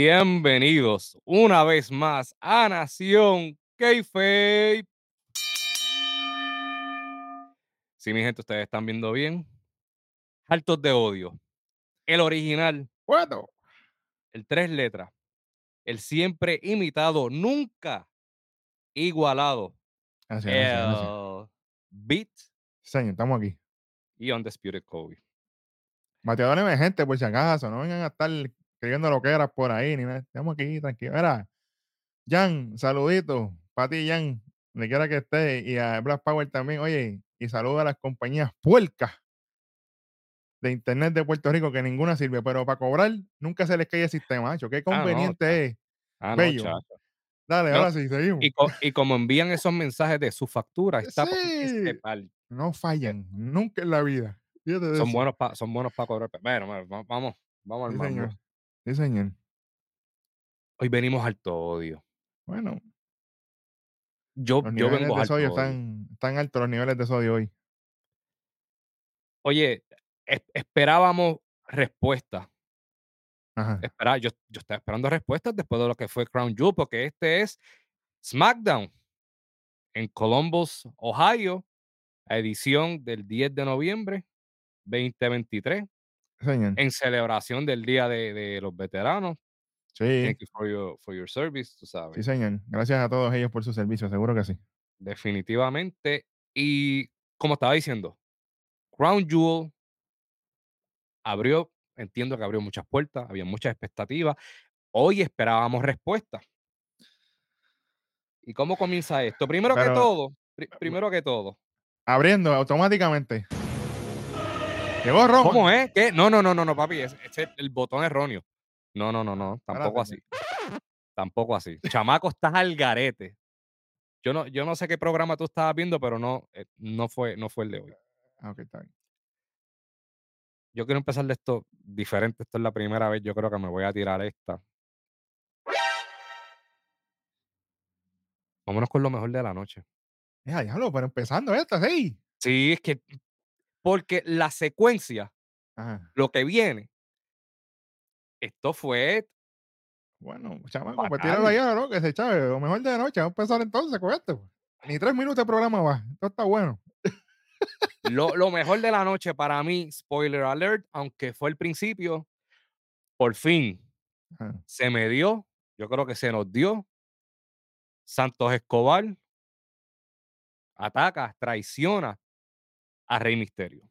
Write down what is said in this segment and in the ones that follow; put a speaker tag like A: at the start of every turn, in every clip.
A: Bienvenidos una vez más a Nación Kayfabe. Sí, mi gente, ustedes están viendo bien. Altos de odio. El original,
B: Bueno,
A: el tres letras. El siempre imitado, nunca igualado.
B: gracias, gracias, gracias.
A: El Beat
B: Señor, estamos aquí.
A: y Undisputed Kobe.
B: Bateadores emergentes, por si acaso, no vengan a estar escribiendo lo que eras por ahí, ni nada. Estamos aquí, tranquilos. Mira, Jan, saludito para ti, Jan, donde quiera que esté, y a Black Power también. Oye, y saludo a las compañías puercas de Internet de Puerto Rico, que ninguna sirve, pero para cobrar nunca se les cae el sistema, macho. Qué
A: Ah, no,
B: conveniente es.
A: Ah,
B: Bello. Dale,
A: No,
B: ahora sí, seguimos.
A: Y, co- y como envían esos mensajes de su factura, está
B: Sí.
A: pal-
B: No fallan, nunca en la vida.
A: Son buenos para son buenos para cobrar. Bueno, bueno, va- vamos, vamos al
B: Sí. Sí, señor.
A: Hoy venimos al odio.
B: Bueno,
A: Yo,
B: los
A: yo
B: niveles
A: vengo
B: de
A: al
B: sodio
A: odio.
B: están, están altos los niveles de sodio hoy.
A: Oye, es- esperábamos respuestas.
B: Ajá.
A: Espera, yo, yo estaba esperando respuestas después de lo que fue Crown Jewel, porque este es SmackDown en Columbus, Ohio, edición del 10 de noviembre 2023,
B: Señor.
A: en celebración del Día de, de los Veteranos.
B: Sí,
A: Thank you for your, for your service, tú sabes.
B: sí, señor. Gracias a todos ellos por su servicio, seguro que sí.
A: Definitivamente. Y como estaba diciendo, Crown Jewel abrió, entiendo que abrió muchas puertas, había muchas expectativas. Hoy esperábamos respuestas. ¿Y cómo comienza esto? Primero que todo, pri- primero que todo.
B: Abriendo automáticamente. Llegó Roman.
A: ¿Cómo es? ¿Qué? No, no, no, no, no, papi, ese es el botón erróneo. No, no, no, no, tampoco así. Tampoco así. Chamaco, estás al garete. Yo no, yo no sé qué programa tú estabas viendo, pero no, eh, no, fue, no fue el de hoy.
B: Ah, ok, está bien.
A: Yo quiero empezar de esto diferente. Esto es la primera vez, yo creo que me voy a tirar esta. Vámonos con lo mejor de la noche.
B: Ya, diablo, pero empezando esta, sí.
A: Sí, es que porque la secuencia,
B: Ajá.
A: lo que viene, esto fue
B: Bueno, chamaco, pues tíralo allá, ¿no? Que se chave. Lo mejor de la noche. Vamos a empezar entonces con esto. Ni tres minutos de programa va. Esto está bueno.
A: lo, lo mejor de la noche para mí, spoiler alert, aunque fue el principio, por fin
B: Ajá.
A: se me dio, yo creo que se nos dio. Santos Escobar ataca, traiciona a Rey Misterio.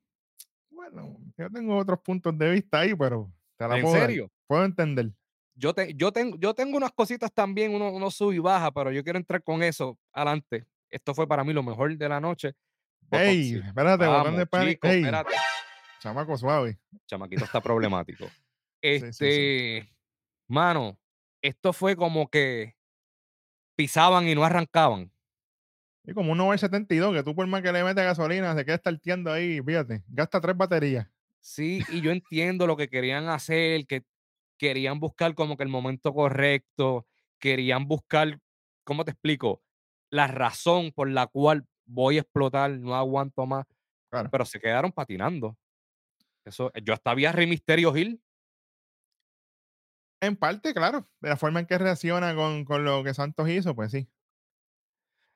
B: Bueno, yo tengo otros puntos de vista ahí, pero te la
A: ¿En
B: puedo
A: serio?
B: Puedo entender.
A: Yo, te, yo, tengo, yo tengo unas cositas también, uno, uno sub y baja, pero yo quiero entrar con eso adelante. Esto fue para mí lo mejor de la noche.
B: Ey, espérate, botón
A: Vamos,
B: de
A: chico,
B: Ey,
A: espérate.
B: chamaco suave.
A: Chamaquito está problemático.
B: sí,
A: Este,
B: sí.
A: mano, esto fue como que pisaban y no arrancaban.
B: Y como un 972, que tú por más que le metes gasolina, se queda estarteando ahí, fíjate, gasta tres baterías.
A: Sí, y yo entiendo lo que querían hacer, que querían buscar como que el momento correcto, querían buscar, ¿cómo te explico? La razón por la cual voy a explotar, no aguanto más,
B: Claro.
A: pero se quedaron patinando. Eso, yo hasta vi a Rey Misterio Hill.
B: En parte, claro, de la forma en que reacciona con, con lo que Santos hizo, pues sí.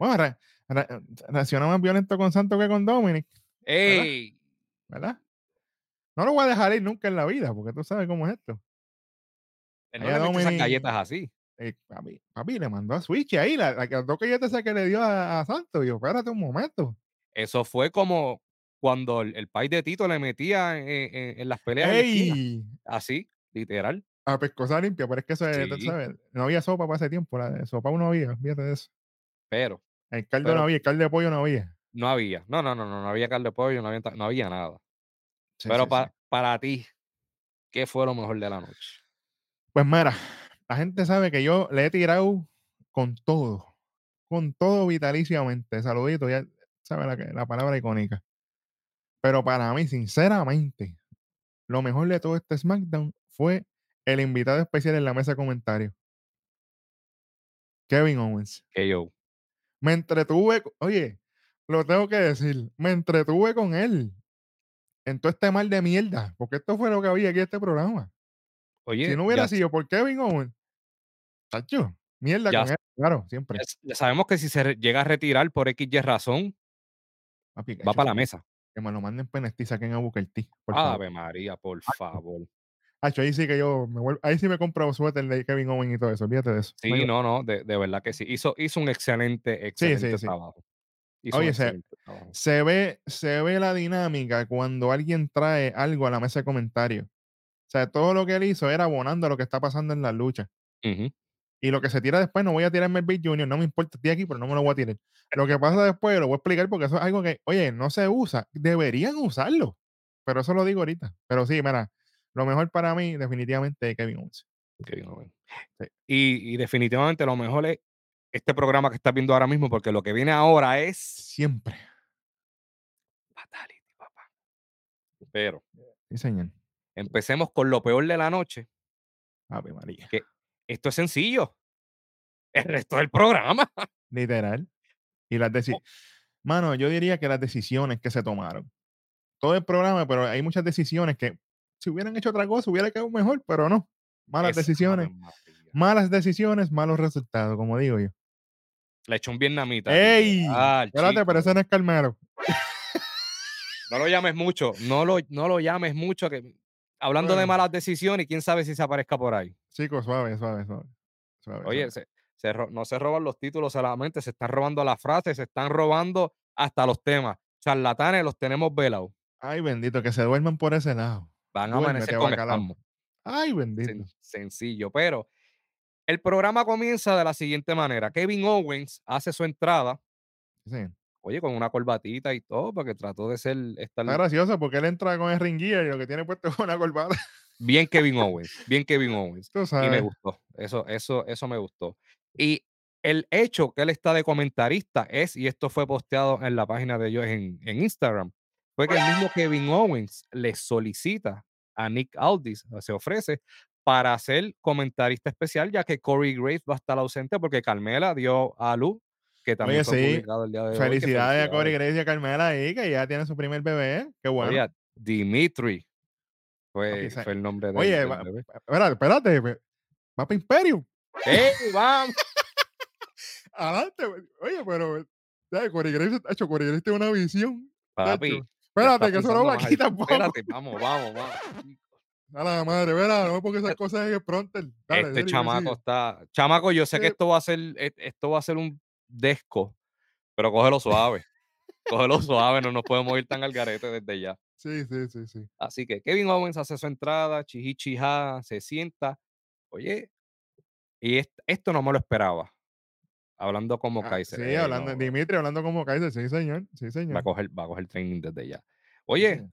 B: Bueno, re- re- reacciona más violento con Santos que con Dominic,
A: ¡Ey!
B: ¿verdad? No lo voy a dejar ir nunca en la vida, porque tú sabes cómo es esto.
A: No le esas galletas así.
B: Eh, papi, papi, le mandó a Switch ahí, la, la, las dos galletas que le dio a, a Santos. Y yo, espérate un momento.
A: Eso fue como cuando el, el país de Tito le metía en, en- en las peleas la.
B: ¡Ey!
A: Así, literal.
B: A pescosa limpia, pero es que eso es,
A: Sí.
B: sabes, no había sopa para ese tiempo, la de sopa no había, fíjate de eso.
A: Pero
B: El caldo
A: Pero-
B: no había, el caldo de pollo no había.
A: no había. No, no, no, no, no había carne de pollo, no había, ta- no había nada.
B: Sí,
A: Pero
B: sí,
A: pa-
B: sí.
A: para ti, ¿qué fue lo mejor de la noche?
B: Pues mira, la gente sabe que yo le he tirado con todo, con todo vitaliciamente. Saludito, ya sabe la, que- la palabra icónica. Pero para mí, sinceramente, lo mejor de todo este SmackDown fue el invitado especial en la mesa de comentarios. Kevin Owens.
A: Que yo.
B: Me entretuve, oye, lo tengo que decir, me entretuve con él en todo este mal de mierda, porque esto fue lo que había aquí en este programa. Si
A: Oye,
B: no
A: ya
B: hubiera sido por Kevin Owens, tacho, mierda
A: ya
B: con él, claro, siempre.
A: ya sabemos que si se llega a retirar por equis y razón
B: Papi,
A: va para la mesa.
B: que me lo manden NXT, saquen a Booker T, por favor.
A: Ave María, por favor.
B: Hacho, ahí sí que yo me vuelvo ahí sí me compro suéter de Kevin Owens y todo eso, olvídate de eso,
A: Sí, no, no, de de verdad que sí. Hizo hizo un excelente,
B: sí,
A: excelente
B: sí.
A: trabajo. Hizo
B: Oye, se
A: excelente trabajo.
B: se ve se ve la dinámica cuando alguien trae algo a la mesa de comentarios. O sea, todo lo que él hizo era abonando a lo que está pasando en la lucha. Y lo que se tira después, no voy a tirarme el Big Junior, no me importa, estoy aquí, pero no me lo voy a tirar. Lo que pasa después lo voy a explicar porque eso es algo que, oye, no se usa, deberían usarlo, pero eso lo digo ahorita. Pero sí, mira, lo mejor para mí definitivamente es Kevin Owens.
A: Kevin Owens.
B: Sí.
A: Y y definitivamente lo mejor es este programa que estás viendo ahora mismo, porque lo que viene ahora es
B: Siempre.
A: fatality, papá. Pero
B: Sí, señor.
A: empecemos con lo peor de la noche,
B: Ave María.
A: que esto es sencillo. El resto del programa.
B: Literal. Y las deci
A: Oh.
B: mano, yo diría que las decisiones que se tomaron. Todo el programa, pero hay muchas decisiones que si hubieran hecho otra cosa hubiera quedado mejor, pero no. Malas
A: Es
B: decisiones, malas decisiones, malos resultados, como digo yo.
A: Le echó un vietnamita.
B: ¡Ey!
A: literal,
B: Espérate, pero ese no es Carmelo.
A: No lo llames mucho, no lo no lo llames mucho que hablando de malas decisiones, quién sabe si se aparezca por ahí.
B: Chicos, suave, suave, suave. Suave,
A: Oye,
B: suave.
A: se se ro no se roban los títulos solamente, se están robando las frases, se están robando hasta los temas. Charlatanes los tenemos velados.
B: Ay, bendito, que se duerman por ese lado.
A: Van a amanecer con espasmo.
B: Ay, bendito.
A: Sen sencillo, pero el programa comienza de la siguiente manera. Kevin Owens hace su entrada,
B: Sí.
A: oye, con una corbatita y todo, porque trató de ser estar
B: Está gracioso porque él entra con el ring gear y lo que tiene puesto es una corbata.
A: bien Kevin Owens, bien Kevin Owens.
B: Tú
A: Y me
B: sabes.
A: gustó. Eso eso eso me gustó. Y el hecho que él está de comentarista es, y esto fue posteado en la página de ellos en en Instagram, fue que el mismo Kevin Owens le solicita a Nick Aldis, se ofrece para ser comentarista especial, ya que Corey Graves va a estar ausente porque Carmela dio a luz, que también
B: Oye,
A: fue
B: sí.
A: publicado el día de hoy.
B: Felicidades a Corey. Grace y a Carmela ahí, que ya tiene su primer bebé. Qué bueno.
A: Oye, Dimitri fue fue el nombre del
B: Oye,
A: del
B: va-
A: bebé.
B: espérate, espérate. Va para Imperium.
A: ¡Ey, vamos!
B: Adelante. Oye, pero. Corey Graves, hecho, Corey Graves tiene una visión.
A: Papi,
B: Espérate, que eso no va aquí tampoco.
A: Espérate, vamos, vamos, vamos.
B: A la madre, verá, no pongas esas cosas en el pronter. Dale,
A: Este
B: dale,
A: chamaco está chamaco, yo sé que
B: Eh.
A: esto va a ser e esto va a ser un desco, pero cógelo suave, cógelo suave, no nos podemos ir tan al garete desde ya.
B: Sí, sí, sí, sí.
A: Así que Kevin Owens hace su entrada, chiji chijá, se sienta. Oye, y est esto no me lo esperaba. Hablando como
B: Ah,
A: Kaiser.
B: sí,
A: ey,
B: hablando,
A: no,
B: Dimitri hablando como Kaiser, sí, señor. Sí,
A: va a
B: señor.
A: coger va a coger training desde ya. Oye,
B: señor.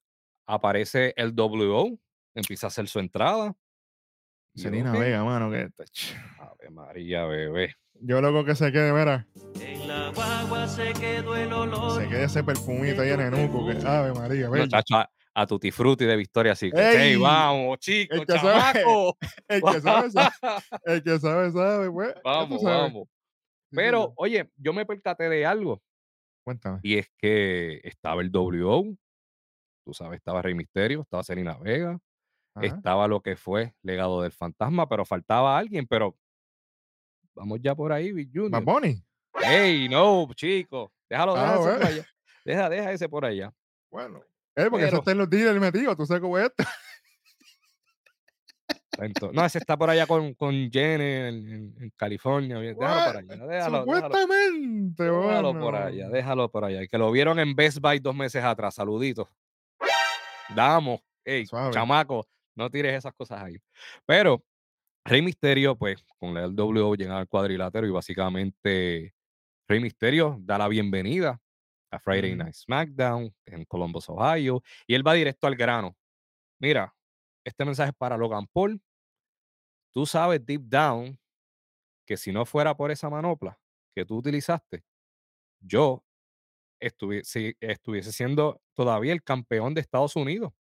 A: aparece el WO, empieza a hacer su entrada. ok,
B: Vega, mano, que tach.
A: Ave María, bebé.
B: yo loco que se quede, mira,
C: En la guagua se quedó el olor.
B: se quede ese perfumito ahí en el nuco, que Ave María,
A: No, chacho, a, a Tutti Frutti de Victoria Secret.
B: ¡Ey!
A: ¡Ey, vamos, chicos,
B: El que sabe, el que sabe, sabe, el que sabe, sabe, pues.
A: vamos, vamos. Pero, oye, yo me percaté de algo,
B: Cuéntame.
A: y es que estaba el WO, tú sabes, estaba Rey Misterio, estaba Selena Vega,
B: Ajá.
A: estaba lo que fue Legado del Fantasma, pero faltaba alguien, pero vamos ya por ahí, Big Junior.
B: Bunny.
A: ¡Ey, no, chico! Déjalo,
B: Ah,
A: deja ese por
B: bueno.
A: allá. Deja, deja ese por allá.
B: Bueno. Eh, porque
A: Pero-
B: está en los dealers metido, tú sabes cómo es esto.
A: No, ese está por allá con, con Jenny en, California. Déjalo por allá. Déjalo, déjalo,
B: Supuestamente,
A: déjalo
B: bueno.
A: por allá. Déjalo por allá. Que lo vieron en Best Buy dos meses atrás. Saluditos. Damos. Ey,
B: Suave.
A: chamaco, no tires esas cosas ahí. Pero Rey Misterio, pues, con el W llega al cuadrilátero y básicamente Rey Misterio da la bienvenida a Friday. Night SmackDown en Columbus, Ohio. Y él va directo al grano. Mira, este mensaje es para Logan Paul. Tú sabes deep down que si no fuera por esa manopla que tú utilizaste, yo estuviese, estuviese siendo todavía el campeón de Estados Unidos.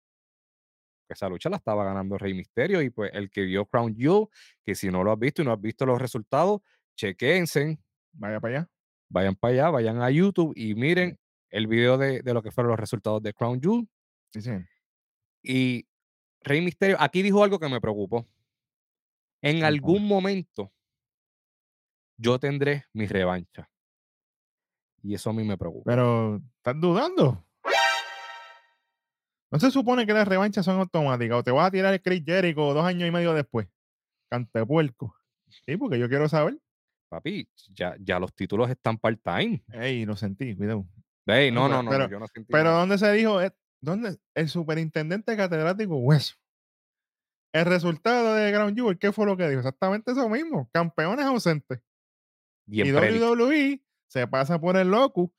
A: Esa lucha la estaba ganando Rey Misterio y pues el que vio Crown Jewel, que si no lo has visto y no has visto los resultados, chequense,
B: Vaya para allá.
A: vayan para allá, vayan a YouTube y miren el video de, de lo que fueron los resultados de Crown Jewel.
B: Sí, sí.
A: Y Rey Misterio, aquí dijo algo que me preocupó. En algún momento yo tendré mi revancha. Y eso a mí me preocupa.
B: Pero, ¿estás dudando? ¿No se supone que las revanchas son automáticas? ¿O te vas a tirar el Chris Jericho dos años y medio después? Cantepuerco. Sí, porque yo quiero saber.
A: Papi, ya, ya los títulos están part-time.
B: Ey, lo sentí, cuidado.
A: Ey, no, no, no,
B: pero-
A: yo no sentí
B: Pero
A: nada.
B: ¿dónde se dijo? Eh, ¿Dónde? El superintendente catedrático Hueso. El resultado de Ground Jewel, ¿qué fue lo que dijo? Exactamente eso mismo. Campeones ausentes.
A: Bien
B: y. WWE se pasa por el loco.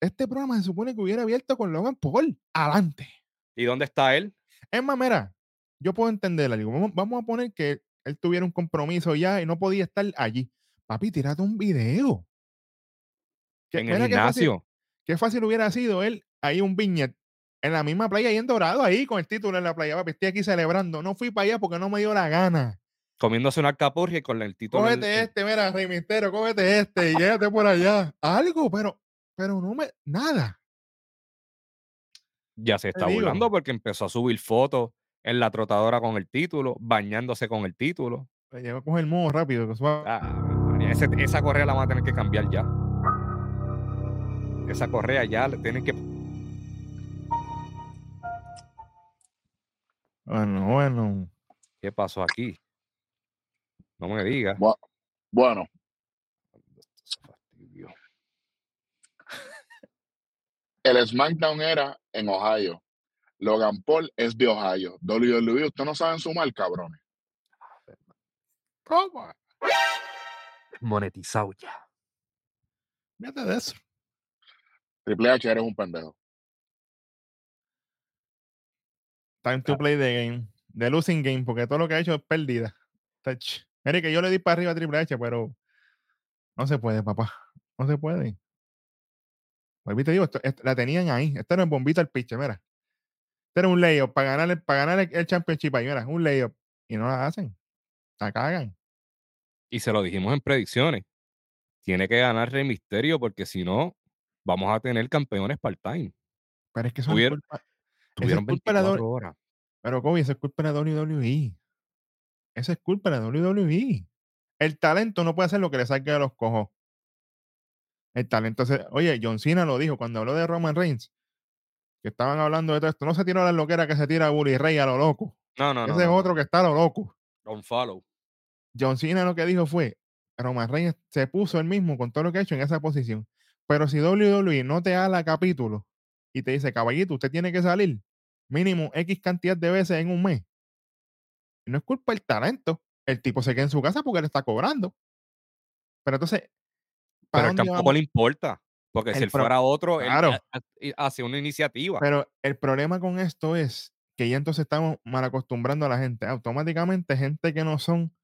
B: Este programa se supone que hubiera abierto con Logan Paul. Adelante.
A: ¿Y dónde está él?
B: Es más, mira, yo puedo entender algo. Vamos, vamos a poner que él tuviera un compromiso ya y no podía estar allí. Papi, tírate un video.
A: En el
B: mira qué fácil-
A: gimnasio.
B: Qué fácil hubiera sido él ahí un viñet en la misma playa ahí en Dorado, ahí con el título en la playa. Papi, estoy aquí celebrando. No fui para allá porque no me dio la gana.
A: Comiéndose una alcapurria y con el título.
B: Cógete este, mira, Rey Misterio, cógete este y llévate por allá. Algo, pero, pero no me, nada.
A: Ya se está burlando porque empezó a subir fotos en la trotadora con el título, bañándose con el título.
B: Llegó a coger el modo rápido. Que.
A: Ah, ese- esa correa la van a tener que cambiar ya. Esa correa ya tienen que.
B: Bueno, bueno.
A: ¿Qué pasó aquí? No me digas.
D: Bu- Bueno, el SmackDown era en Ohio. Logan Paul es de Ohio. WWE, ustedes no saben sumar, cabrones.
B: ¿Cómo?
A: Monetizado ya.
B: Fíjate de eso.
D: Triple H eres un pendejo.
B: Time to play the game. The losing game, porque todo lo que ha hecho es pérdida. Touch. Mire que yo le di para arriba a Triple H, pero no se puede, papá. No se puede. Pues te digo, esto- esto- la tenían ahí. Esta era un bombito al pitcher, mira. Este era un layup para ganar, el, para ganar el, el championship ahí, mira, un layup. Y no la hacen. La cagan.
A: Y se lo dijimos en predicciones. Tiene que ganar Rey Misterio porque si no, vamos a tener campeones part-time.
B: Pero es que eso es culpa.
A: Tuvieron
B: culpa de la
A: 24 horas.
B: Pero Kobe, eso es culpa de la WWE. Eso es culpa de la WWE. El talento no puede hacer lo que le salga de los cojos. El talento se... Oye, John Cena lo dijo cuando habló de Roman Reigns. Que estaban hablando de todo esto. No se tiró la loquera que se tira Bully Ray a lo loco.
A: No, no, no.
B: Ese es
A: no, no.
B: otro que está a lo loco.
A: Don't follow.
B: John Cena lo que dijo fue, Roman Reigns se puso él mismo con todo lo que ha hecho en esa posición. Pero si WWE no te la capítulo y te dice, caballito, usted tiene que salir mínimo X cantidad de veces en un mes, no es culpa del talento. El tipo se queda en su casa porque le está cobrando. Pero entonces, ¿para
A: Pero tampoco
B: vamos?
A: le importa. Porque si él fuera otro, él
B: Claro.
A: hace una iniciativa.
B: Pero el problema con esto es que ya entonces estamos mal acostumbrando a la gente. Automáticamente, gente que no son,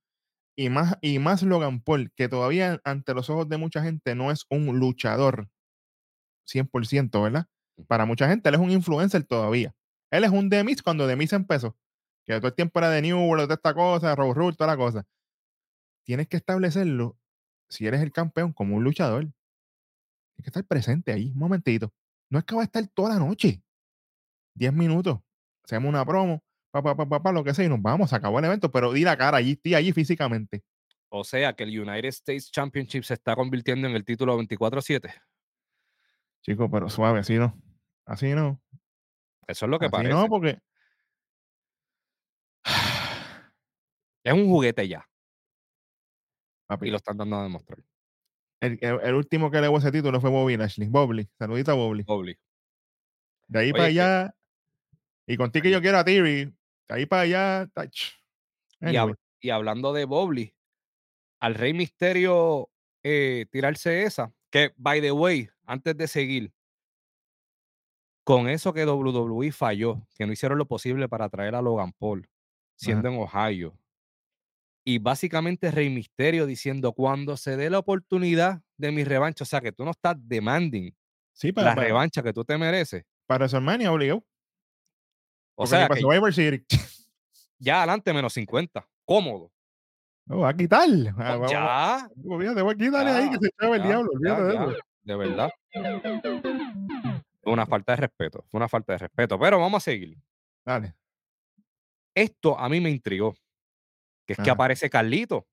B: y más, y más Logan Paul, que todavía ante los ojos de mucha gente no es un luchador 100%, ¿verdad? Para mucha gente, él es un influencer todavía. Él es un Demis cuando Demis empezó. Que todo el tiempo era de New World, toda esta cosa, Raw Rule, toda la cosa. Tienes que establecerlo, si eres el campeón, como un luchador. Tienes que estar presente ahí, un momentito. No es que va a estar toda la noche. 10 minutos. Hacemos una promo, papá, papá, papá, lo que sea, y nos vamos, se acabó el evento, pero di la cara allí, estoy allí físicamente.
A: O sea que el United States Championship se está convirtiendo en el título 24-7.
B: Chico, pero suave, así no. Así no.
A: Eso es lo que
B: así
A: parece.
B: no, porque.
A: Es un juguete ya.
B: Papi,
A: Y lo están dando a demostrar.
B: el, el- el último que le ese título fue Bobby Lashley. Bobby, saludita a Bobby.
A: Doble.
B: De ahí
A: Oye,
B: para
A: que-
B: allá. Y contigo que yo quiero a Theory. De ahí para allá.
A: Y,
B: Anyway,
A: hab- y hablando de Bobby, al Rey Misterio eh, tirarse esa, que by the way, antes de seguir, con eso que WWE falló, que no hicieron lo posible para traer a Logan Paul, siendo en Ohio. Y básicamente Rey Misterio diciendo, cuando se dé la oportunidad de mi revancha, o sea que tú no estás demanding
B: sí, para,
A: la
B: para,
A: revancha que tú te mereces.
B: para WrestleMania obligado.
A: O
B: Porque
A: sea
B: para
A: que
B: Series.
A: ya adelante menos 50, cómodo.
B: No, va a quitar. Vamos-
A: ya,
B: Olvídate, voy a quitarle ahí que
A: Ya,
B: se echaba el
A: ya,
B: diablo.
A: ya,
B: Olvídate de
A: ya,
B: eso.
A: de verdad. Fue una falta de respeto, fue una falta de respeto. Pero vamos a seguir.
B: Dale.
A: Esto a mí me intrigó. que es que aparece Carlito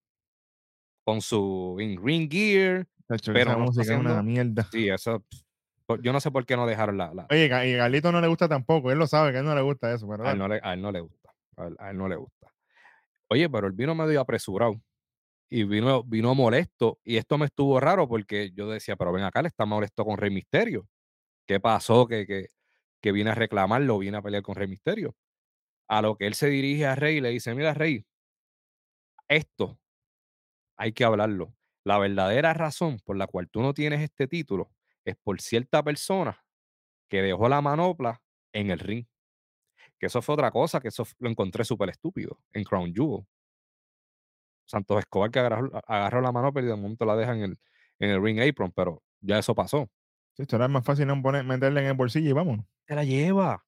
A: con su in ring gear, pero
B: esa
A: no está
B: música es una
A: haciendo
B: mierda.
A: sí, eso por- yo no sé por qué no dejaron la la
B: Oye, y Carlito no le gusta tampoco. Él lo sabe que a él no le gusta eso, pero
A: a él no le a él no le gusta, a él a él no le gusta. Oye, pero él vino medio apresurado y vino vino molesto, y esto me estuvo raro porque yo decía: "Pero ven acá, él está molesto con Rey Misterio, ¿qué pasó? Que que que viene a reclamarlo, viene a pelear con Rey Misterio". A lo que él se dirige a Rey y le dice: "Mira, Rey, esto hay que hablarlo. La verdadera razón por la cual tú no tienes este título es por cierta persona que dejó la manopla en el ring. Que eso fue otra cosa, que eso lo encontré súper estúpido en Crown Jewel. Santos Escobar que agarró la manopla y de momento la deja en el, en el ring apron, pero ya eso pasó.
B: Sí, esto era más fácil no poner, meterla en el bolsillo y vámonos.
A: Se la lleva.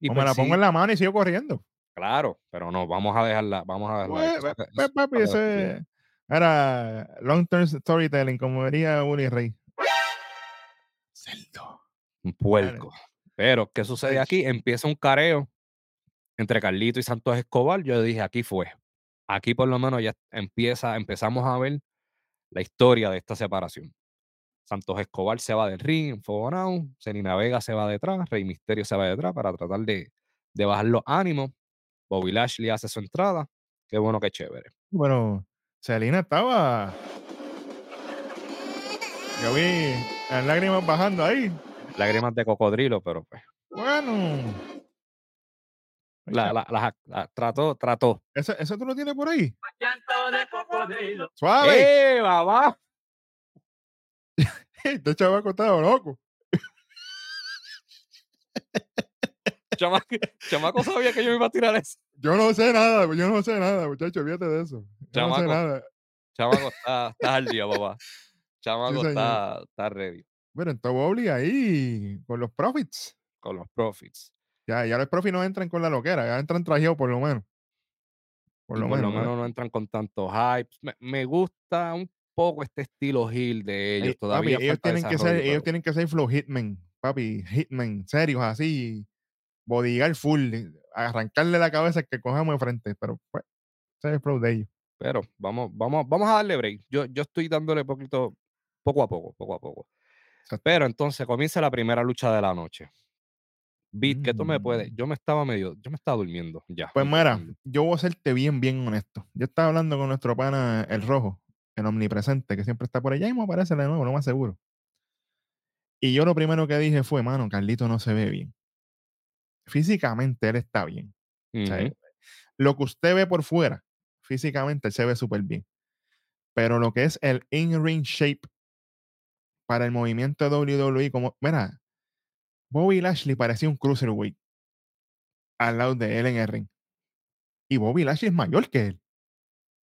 A: Y
B: o me la pongo en la mano y sigo corriendo.
A: Claro, pero no, vamos a dejarla, vamos a dejarla.
B: Pues,
A: eso-
B: pues, pues, papi,
A: eso-
B: ese era long term storytelling, como diría Uri Rey. Cerdo.
A: un puerco. Pero, ¿qué sucede aquí? Empieza un careo entre Carlito y Santos Escobar. Yo dije, aquí fue. Aquí por lo menos ya empieza, empezamos a ver la historia de esta separación. Santos Escobar se va del ring, enfogonado, Selena Vega se va detrás, Rey Misterio se va detrás para tratar de, de bajar los ánimos. Bobby Lashley hace su entrada. Qué bueno, qué chévere.
B: Bueno, Selena estaba. Yo vi las lágrimas bajando ahí.
A: Lágrimas de cocodrilo, pero pues.
B: Bueno.
A: La, la- la- la- trató, trató.
B: ¿Eso, ¿Eso tú lo tienes por ahí?
C: Llanto de cocodrilo.
B: ¡Suave!
A: ¡Eh, mamá!
B: Este chavaco estaba loco.
A: Chamaco, chamaco sabía que yo me iba a tirar eso.
B: Yo no sé nada, yo no sé nada, muchachos, fíjate de eso. Yo no sé
A: Chamaco.
B: nada.
A: Chamaco está, está al día, papá. Chamaco
B: señor.
A: está, está ready
B: Bueno, entonces ahí con los profits.
A: con los profits.
B: Ya, ya los profits no entran con la loquera, ya entran trajeados por lo menos. Por lo
A: por
B: menos.
A: lo menos no entran con tanto hype. Me, me gusta un poco este estilo heel de ellos.
B: Ey,
A: Todavía
B: papi, ellos tienen que ser, ellos tienen que ser flow hitmen, papi, hitmen, serios así, bodyguard full, eh, arrancarle la cabeza que cojamos de frente, pero pues, ese es el flow de ellos.
A: Pero vamos, vamos, vamos a darle break. Yo, yo estoy dándole poquito, poco a poco, poco a poco.
B: Exacto.
A: Pero entonces comienza la primera lucha de la noche. Beat, que tú me puedes.
B: Mm.
A: Yo me estaba medio, yo me estaba durmiendo ya.
B: Pues mira, yo voy a serte bien, bien honesto. Yo estaba hablando con nuestro pana el rojo, el omnipresente, que siempre está por allá y me aparece de nuevo, lo más seguro. Y yo lo primero que dije fue, mano, Carlito no se ve bien. Físicamente él está bien. O sea,
A: Ujú.
B: lo que usted ve por fuera, físicamente él se ve súper bien. Pero lo que es el in-ring shape para el movimiento de WWE, como, mira, Bobby Lashley parecía un cruiserweight al lado de él en el ring. Y Bobby Lashley es mayor que él.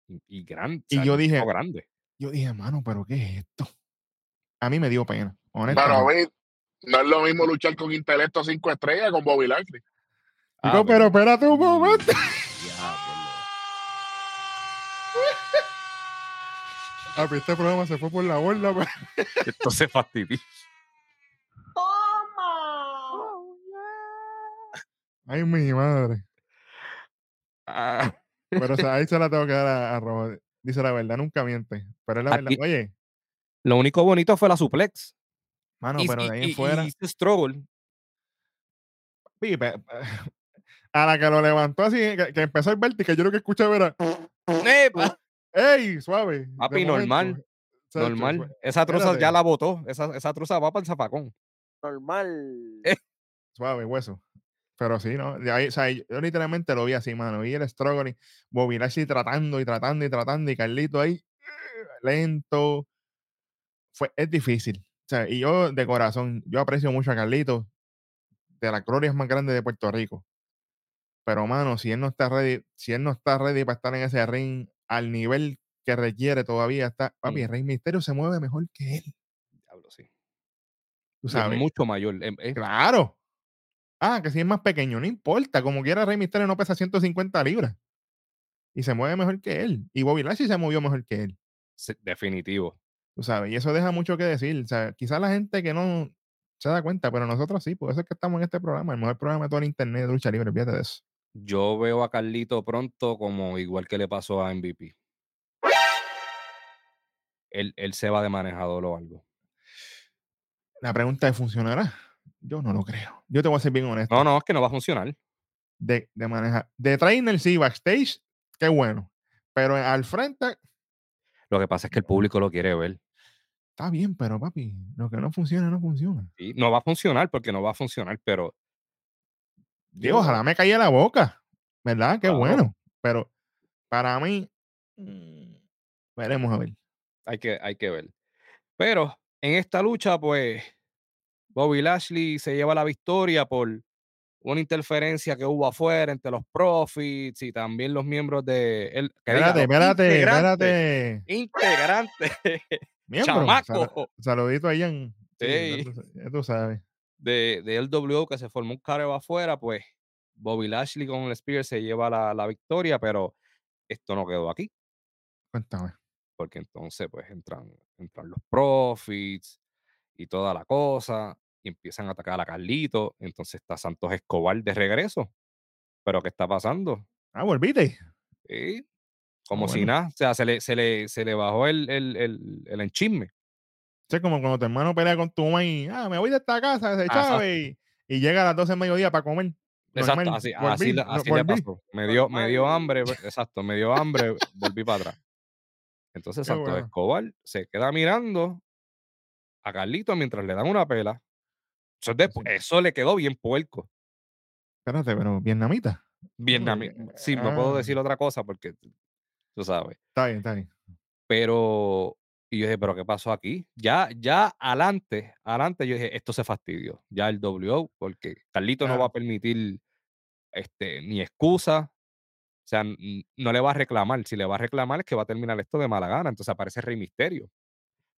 A: Y, y gran,
B: Y yo dije,
A: grande.
B: Yo dije, mano, pero ¿qué es esto? A mí me dio pena,
D: Pero
B: honestamente.
D: a mí, no es lo mismo luchar con intelecto cinco estrellas con Bobby Lashley.
B: Digo,
A: Ah,
B: pero espérate un momento. Papi, este programa se fue por la borda. pues.
A: Esto se fastidia.
B: Ay, mi madre.
A: Ah,
B: Pero o sea, ahí se la tengo que dar a, a Robert. Dice la verdad, nunca miente. Pero es la verdad. Oye,
A: Lo único bonito fue la suplex.
B: mano,
A: y,
B: pero de ahí
A: y-
B: en fuera.
A: y struggle.
B: a la que lo levantó así, que, que empezó el vértigo, yo lo que escuchaba era,
A: ¡Epa!
B: ¡ey! Suave.
A: Papi, normal, Normal.
B: fue-
A: Esa truza
B: espérate.
A: ya la botó. Esa, esa truza va para el zafacón.
E: Normal.
A: Eh.
B: Suave, hueso. Pero sí, ¿no? De ahí, o sea, yo literalmente lo vi así, mano. Vi el struggling, Bobby Lashley tratando y tratando y tratando, y Carlito ahí, lento. Fue, es difícil. O sea, y yo de corazón, yo aprecio mucho a Carlito, de las glorias más grandes de Puerto Rico. Pero, mano, si él no está ready, si él no está ready para estar en ese ring al nivel que requiere todavía está, papi,
A: Mm.
B: el Rey Misterio se mueve mejor que él.
A: Diablo, sí.
B: Tú
A: Es
B: sabes.
A: mucho mayor. em- es-
B: Claro. Ah, que si es más pequeño, no importa. Como quiera, Rey Misterio no pesa 150 libras. Y se mueve mejor que él. Y Bobby Lashley se movió mejor que él.
A: definitivo.
B: Tú sabes. Y eso deja mucho que decir. O sea, quizás la gente que no se da cuenta, pero nosotros sí. Por eso es que estamos en este programa. El mejor programa de todo el internet de lucha libre. Fíjate de eso.
A: Yo veo a Carlito pronto como igual que le pasó a MVP. Él él se va de manejador o algo.
B: La pregunta es, ¿funcionará? Yo no lo creo. Yo te voy a ser bien honesto.
A: No, no, es que no va a funcionar.
B: De, de manejar. De trainer, sí, backstage, qué bueno. Pero al frente,
A: Lo que pasa es que el público lo quiere ver.
B: está bien, pero papi, lo que no funciona, no funciona.
A: Y no va a funcionar porque no va a funcionar, pero
B: Digo, ojalá me caiga la boca, ¿verdad? Qué
A: Claro.
B: bueno. Pero para mí, mm, veremos a ver.
A: hay que hay que ver. Pero en esta lucha, pues, Bobby Lashley se lleva la victoria por una interferencia que hubo afuera entre los Profits y también los miembros de diga,
B: Espérate, espérate, espérate.
A: Integrante
B: Miembro,
A: chamaco.
B: saludito a Ian. Sí, ya tú sabes.
A: de, de LWO que se formó un careo afuera, pues Bobby Lashley con el Spear se lleva la, la victoria, pero esto no quedó aquí,
B: Cuéntame.
A: porque entonces pues entran, entran los Profits y toda la cosa, y empiezan a atacar a Carlito, entonces está Santos Escobar de regreso. Pero ¿qué está pasando?
B: Ah, volviste.
A: Sí, como si
B: bueno.
A: nada, o sea, se le, se le, se le bajó el, el, el, el enchisme.
B: Es como cuando tu hermano pelea con tu mamá y, ah, me voy de esta casa,
A: Exacto.
B: Chávez, y, y llega a las 12 del mediodía para comer.
A: Exacto,
B: Normal,
A: así, así,
B: volví, no,
A: así le pasó. Me dio, me dio hambre, pues, exacto, me dio hambre, volví para atrás. Entonces
B: Qué
A: Santos
B: bueno.
A: Escobar se queda mirando a Carlito mientras le dan una pela. Eso, es de-
B: Sí.
A: eso le quedó bien puerco.
B: Espérate, pero vietnamita.
A: Vietnami-
B: eh,
A: Sí, no puedo
B: ah.
A: decir otra cosa porque tú sabes.
B: Está bien, está bien.
A: Pero, y yo dije, ¿pero qué pasó aquí? Ya, ya adelante, adelante, yo dije, esto se fastidió. Ya el WO, porque Carlito no va a permitir este, ni excusa. O sea, no le va a reclamar. Si le va a reclamar es que va a terminar esto de mala gana. Entonces aparece Rey Misterio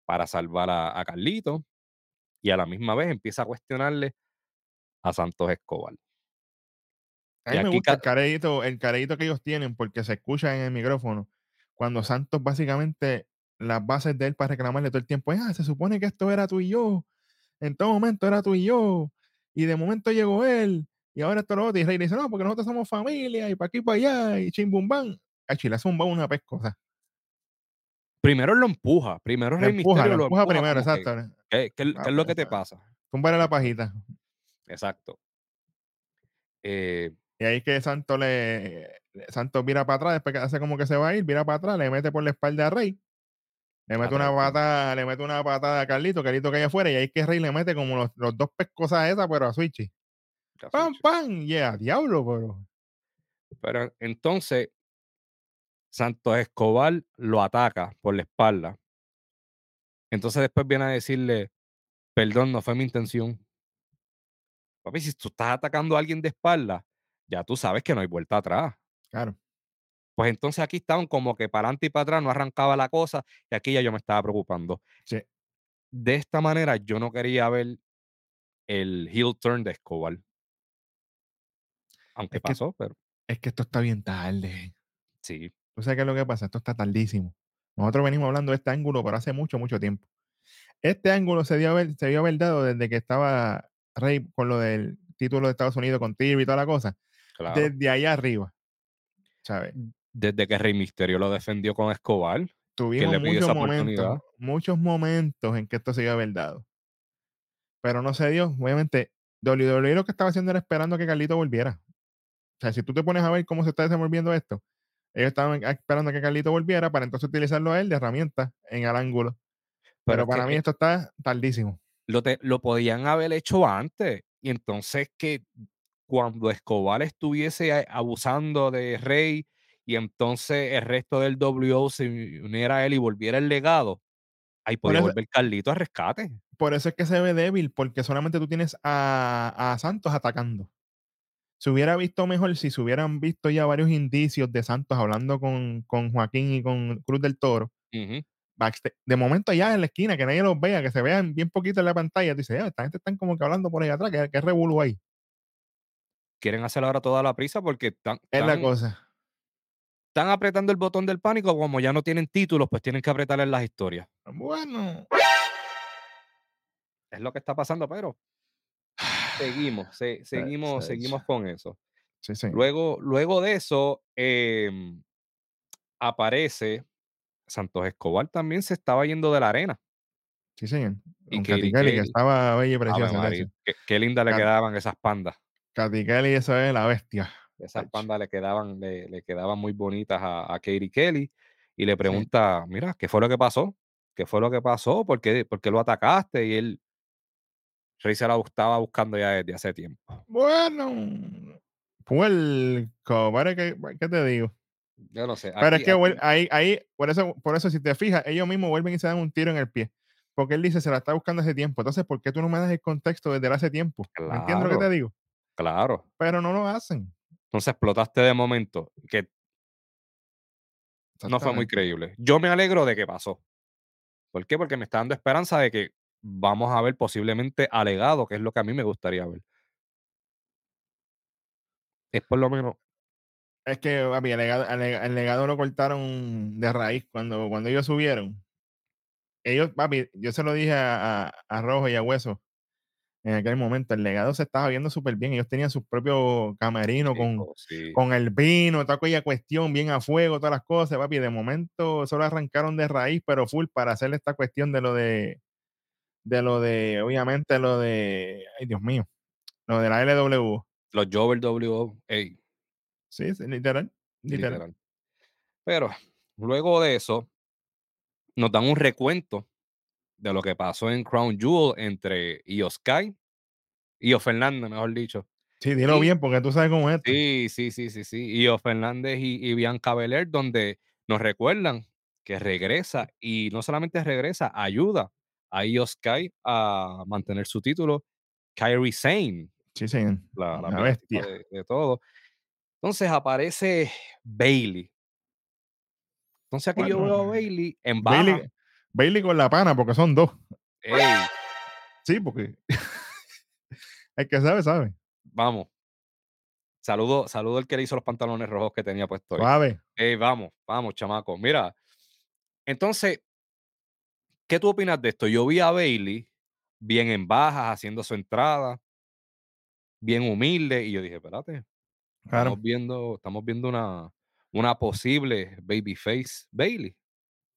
A: para salvar a, a Carlito y a la misma vez empieza a cuestionarle a Santos Escobar.
B: A mí me gusta el
A: ca-
B: careíto, el careíto que ellos tienen porque se escucha en el micrófono. Cuando Santos básicamente las bases de él para reclamarle todo el tiempo, ah, se supone que esto era tú y yo. En todo momento era tú y yo. Y de momento llegó él. Y ahora esto lo otro. Y Rey dice, no, porque nosotros somos familia y para aquí y para allá. Y chimbumbán. A Chile hace un una pescosa.
A: Primero lo empuja. Primero
B: Lo empuja, lo empuja primero,
A: que,
B: exacto.
A: ¿Qué, qué-
B: Ah,
A: qué es lo
B: pues,
A: que te pasa?
B: Túmbale la pajita.
A: Exacto. Eh,
B: Y ahí es que Santos le Santos vira para atrás, después que hace como que se va a ir, vira para atrás, le mete por la espalda a Rey. Le mete una patada, le mete una patada a Carlito, Carlito cae afuera, y ahí es que Rey le mete como los, los dos pescosas esas, pero a Switchy. ¡Pam, pam! Yeah, diablo, pero.
A: Pero entonces, Santos Escobar lo ataca por la espalda. Entonces después viene a decirle, perdón, no fue mi intención. Papi, si tú estás atacando a alguien de espalda, ya tú sabes que no hay vuelta atrás.
B: Claro.
A: Pues entonces aquí estaban como que para adelante y para atrás, no arrancaba la cosa, y aquí ya yo me estaba preocupando.
B: Sí.
A: De esta manera yo no quería ver el heel turn de Escobar. Aunque
B: Es que-
A: pasó, pero
B: Es que esto está bien tarde.
A: sí.
B: ¿Tú sabes qué es lo que pasa? Esto está tardísimo. Nosotros venimos hablando de este ángulo por hace mucho, mucho tiempo. Este ángulo se dio, se dio haber dado desde que estaba Rey con lo del título de Estados Unidos con Tibby y toda la cosa.
A: Claro.
B: Desde allá arriba. ¿Sabes?
A: Desde que Rey Misterio lo defendió con Escobar.
B: Tuvimos
A: le
B: muchos momentos, muchos momentos en que esto se a haber dado. Pero no se dio. Obviamente, WWE lo que estaba haciendo era esperando que Carlito volviera. O sea, si tú te pones a ver cómo se está desenvolviendo esto, ellos estaban esperando que Carlito volviera para entonces utilizarlo a él de herramienta en el ángulo. Pero, para mí
A: eh,
B: esto está tardísimo.
A: lo, te- lo podían haber hecho antes. Y entonces que cuando Escobar estuviese abusando de Rey y entonces el resto del WO se uniera a él y volviera el legado, ahí
B: eso-
A: volver Carlito a rescate.
B: Por eso es que se ve débil, porque solamente tú tienes a, a Santos atacando. Se hubiera visto mejor si se hubieran visto ya varios indicios de Santos hablando con, con Joaquín y con Cruz del Toro. De momento allá en la esquina, que nadie los vea, que se vean bien poquito en la pantalla, dice, "Ah, esta gente están como que hablando por ahí atrás, que, que revolú ahí.
A: Quieren hacer ahora toda la prisa porque están,
B: Es la cosa.
A: están apretando el botón del pánico. Como ya no tienen títulos, pues tienen que apretar en las historias.
B: Bueno,
A: Es lo que está pasando, pero seguimos, se- seguimos, seguimos con eso.
B: Sí.
A: Luego, luego de eso, em, aparece Santos Escobar también se estaba yendo de la arena.
B: Sí, señor.
A: Y
B: Katy Kelly, que estaba bella y preciosa.
A: Qué, linda le quedaban esas pandas.
B: Katy Kelly, esa es la bestia.
A: Esas pandas le quedaban, le, le quedaban muy bonitas a, a Katie Kelly. Y le pregunta, mira, ¿qué fue lo que pasó? ¿Qué fue lo que pasó? ¿Por qué, por qué lo atacaste? Y él, Rey se la estaba buscando ya desde hace tiempo.
B: Bueno, puerco, ¿para qué, qué te digo?
A: Yo no sé.
B: Pero
A: aquí-
B: es que
A: aquí-
B: ahí, ahí, por eso, por eso, si te fijas, ellos mismos vuelven y se dan un tiro en el pie. Porque él dice, se la está buscando hace tiempo. Entonces, ¿por qué tú no me das el contexto desde hace tiempo? ¿Me entiendes lo que te digo?
A: claro.
B: Pero no lo hacen.
A: Entonces explotaste de momento, que no fue muy creíble. Yo me alegro de que pasó. ¿Por qué? Porque me está dando esperanza de que vamos a ver posiblemente alegado, que es lo que a mí me gustaría ver. Es por lo menos.
B: Es que, papi, el legado, el lega- el legado lo cortaron de raíz cuando, cuando ellos subieron. Ellos, papi, yo se lo dije a, a- a Rojo y a Hueso en aquel momento. El legado se estaba viendo súper bien. Ellos tenían sus propios camerinos con,
A: chico, sí.
B: con el vino, toda aquella cuestión, bien a fuego, todas las cosas, papi. De momento solo arrancaron de raíz, pero full para hacer esta cuestión de lo de, de lo de, obviamente, lo de, ay Dios mío, lo de la LW.
A: Los Jover WA.
B: Sí, sí, literal, literal.
A: literal. Pero luego de eso, nos dan un recuento de lo que pasó en Crown Jewel entre Io Sky, Io Fernández, mejor dicho.
B: Sí, dilo
A: Y-
B: bien, porque tú sabes cómo es esto.
A: Sí, sí, sí, sí, sí. Io Fernández y, y Bianca Belair, donde nos recuerdan que regresa y no solamente regresa, ayuda a Io Sky a mantener su título. Kyrie Sane,
B: Sí, señor.
A: la,
B: bestia.
A: de, de todo. Entonces aparece Bailey. Entonces aquí yo veo a Bailey en baja.
B: Bailey, Bailey con la pana, porque son dos.
A: Ey,
B: Sí, porque el que sabe, sabe.
A: vamos. Saludo, saludo al que le hizo los pantalones rojos que tenía puesto hoy.
B: Suave.
A: Ey, vamos, vamos, chamaco. Mira, entonces, ¿qué tú opinas de esto? Yo vi a Bailey bien en bajas, haciendo su entrada, bien humilde, y yo dije, espérate,
B: Claro.
A: estamos viendo, estamos viendo una, una posible babyface Bailey.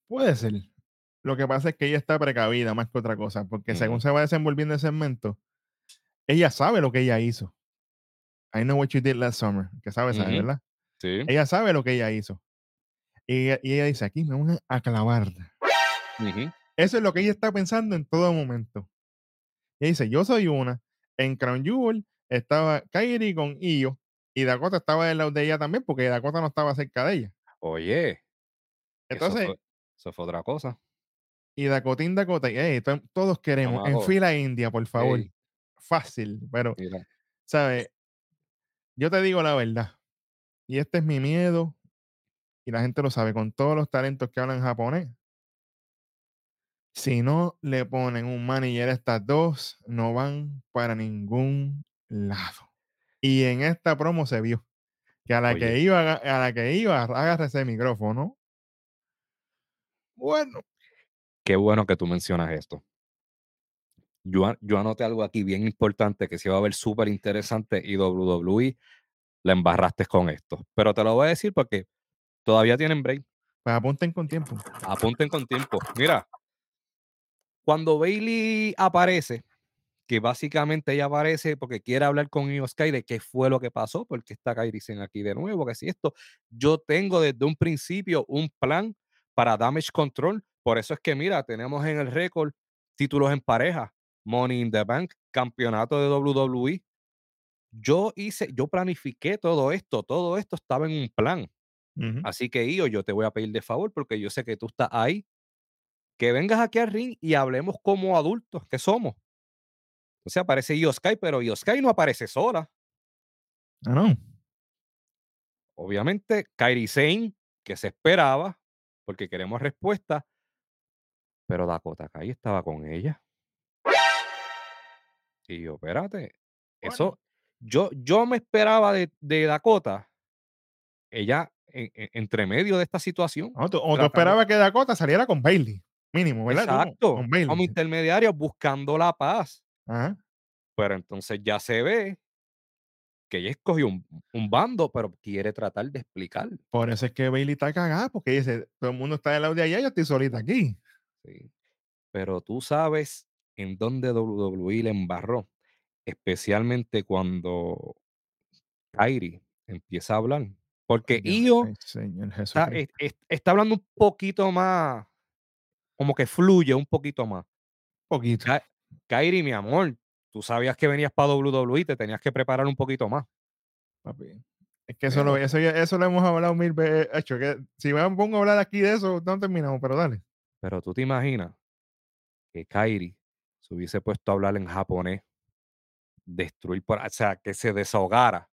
B: Puede ser. Lo que pasa es que ella está precavida más que otra cosa, porque según se va desenvolviendo el segmento, ella sabe lo que ella hizo. I know what you did last summer, que sabe, sabe. ¿verdad?
A: Sí.
B: Ella sabe lo que ella hizo. Y ella, y ella dice, aquí me van a clavar.
A: Ujú.
B: Eso es lo que ella está pensando en todo momento. Y dice, yo soy una. En Crown Jewel estaba Kairi con Io y Dakota estaba del lado de ella también, porque Dakota no estaba cerca de ella.
A: Oye, eso
B: Entonces,
A: fue, eso fue otra cosa.
B: y Dakotín Dakota, y, "Ey, to- todos queremos, en fila india, por favor. Fácil, pero,
A: mira,
B: ¿sabes? Yo te digo la verdad. Y este es mi miedo. Y la gente lo sabe, con todos los talentos que hablan japonés. Si no le ponen un manager a estas dos, no van para ningún lado. Y en esta promo se vio que a la que iba, a la que iba, agárrese el micrófono. Bueno,
A: qué bueno que tú mencionas esto. Yo, yo anoté algo aquí bien importante que se va a ver súper interesante y WWE la embarraste con esto. Pero te lo voy a decir porque todavía tienen break.
B: pues apunten con tiempo.
A: Apunten con tiempo. Mira, cuando Bailey aparece, que básicamente ella aparece porque quiere hablar con Io Sky de qué fue lo que pasó, porque está Kairi Sane aquí de nuevo, que si esto, yo tengo desde un principio un plan para Damage Control. Por eso es que, mira, tenemos en el récord títulos en pareja, Money in the Bank, campeonato de WWE. Yo hice, yo planifiqué todo esto, todo esto estaba en un plan.
B: Ujú.
A: Así que, Io, yo te voy a pedir de favor porque yo sé que tú estás ahí. Que vengas aquí al ring y hablemos como adultos que somos. Entonces aparece Io Sky, pero Io Sky no aparece sola.
B: Ah, no.
A: Obviamente, Kairi Sane, que se esperaba, porque queremos respuesta, pero Dakota Kai estaba con ella. Y yo, espérate, eso, yo, yo me esperaba de, de Dakota, ella en- en- entre medio de esta situación.
B: No, tú- o tú esperabas que Dakota saliera con Bailey, mínimo, ¿verdad?
A: Exacto,
B: Bailey.
A: como intermediario buscando la paz.
B: Ajá.
A: Pero entonces ya se ve que ella escogió un, un bando, pero quiere tratar de explicar.
B: Por eso es que Bailey está cagada, porque dice, todo el mundo está del lado de allá, yo estoy solita aquí.
A: Sí. Pero tú sabes en dónde WWE le embarró, especialmente cuando Kairi empieza a hablar. Porque Io está, es- está hablando un poquito más, como que fluye un poquito más.
B: poquito.
A: Ka- Kairi, mi amor, tú sabías que venías para WWE, te tenías que preparar un poquito más.
B: papi. Es que eso lo, eso, eso lo hemos hablado mil veces. Hecho, que si me pongo a hablar aquí de eso, no terminamos, pero dale.
A: Pero tú te imaginas que Kairi se hubiese puesto a hablar en japonés, destruir, por, o sea, que se desahogara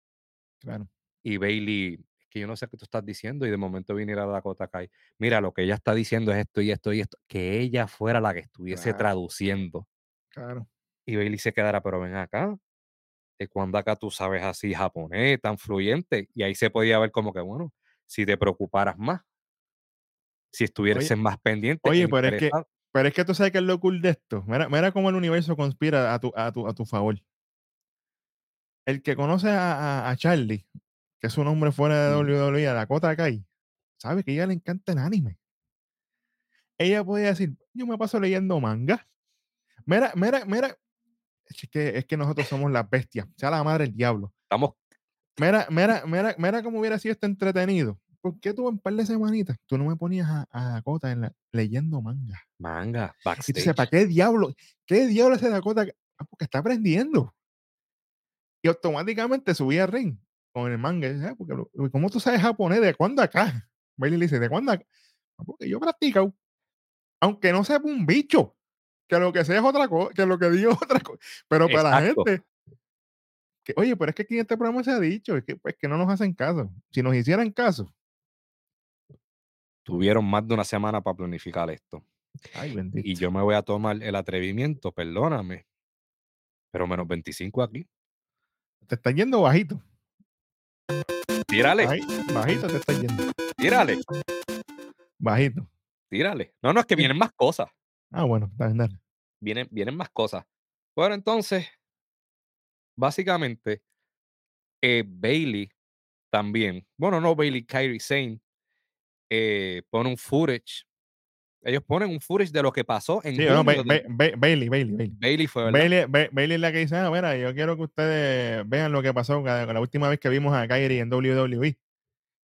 B: Claro.
A: y Bailey, que yo no sé qué tú estás diciendo y de momento viniera Dakota Kai. Mira, lo que ella está diciendo es esto y esto y esto. Que ella fuera la que estuviese
B: Claro.
A: traduciendo
B: Claro.
A: y Bailey se quedara, pero ven acá. ¿De cuando acá tú sabes así japonés, tan fluyente? Y ahí se podía ver como que, bueno, si te preocuparas más, si estuvieses más pendiente.
B: Oye, pero es que, pero es que tú sabes que es lo cool de esto. Mira, mira cómo el universo conspira a tu, a tu, a tu favor. El que conoce a, a- a Charlie, que es un hombre fuera de. WWE, a Dakota Kai, sabe que a ella le encanta el anime. Ella podía decir, yo me paso leyendo manga. Mira, mira, mira. Es que, es que nosotros somos las bestias, sea la madre del diablo.
A: Estamos
B: Mira, mira, mira, mira cómo hubiera sido este entretenido. ¿Por qué tú en un par de semanitas tú no me ponías a, a Dakota en la- leyendo manga?
A: manga,
B: Y
A: backstage.
B: dices, ¿para qué diablo? ¿Qué diablo hace Dakota? Ah, porque está aprendiendo. Y automáticamente subía al ring con el manga. "Ah, porque ¿Cómo tú sabes japonés? ¿De cuándo acá? Bailey le dice, ¿de cuándo acá? "Ah, porque yo practico. Aunque no sepa un bicho. Que lo que sea es otra cosa, que lo que diga es otra cosa. Pero para la gente. Que, oye, pero es que aquí en este programa se ha dicho, es que, pues, que no nos hacen caso. Si nos hicieran caso,
A: Tuvieron más de una semana para planificar esto.
B: ay, bendito.
A: Y yo me voy a tomar el atrevimiento, perdóname. Pero menos 25 aquí.
B: Te estás yendo bajito.
A: Tírale,
B: bajito te estás yendo.
A: tírale,
B: Bajito.
A: tírale. No, no, es que vienen más cosas.
B: Ah, bueno, está bien, dale.
A: Vienen, vienen más cosas. Bueno, entonces, básicamente, eh, Bailey también. Bueno, no Bailey, Kyrie Sane eh, pone un footage. Ellos ponen un footage de lo que pasó en
B: Sí, no, Ba-
A: junio
B: Ba-
A: del-
B: Ba- Bailey, Bailey, Bailey.
A: Bailey fue.
B: Bailey, Ba- Bailey es la que dice, ah, mira, yo quiero que ustedes vean lo que pasó la, la última vez que vimos a Kyrie en WWE.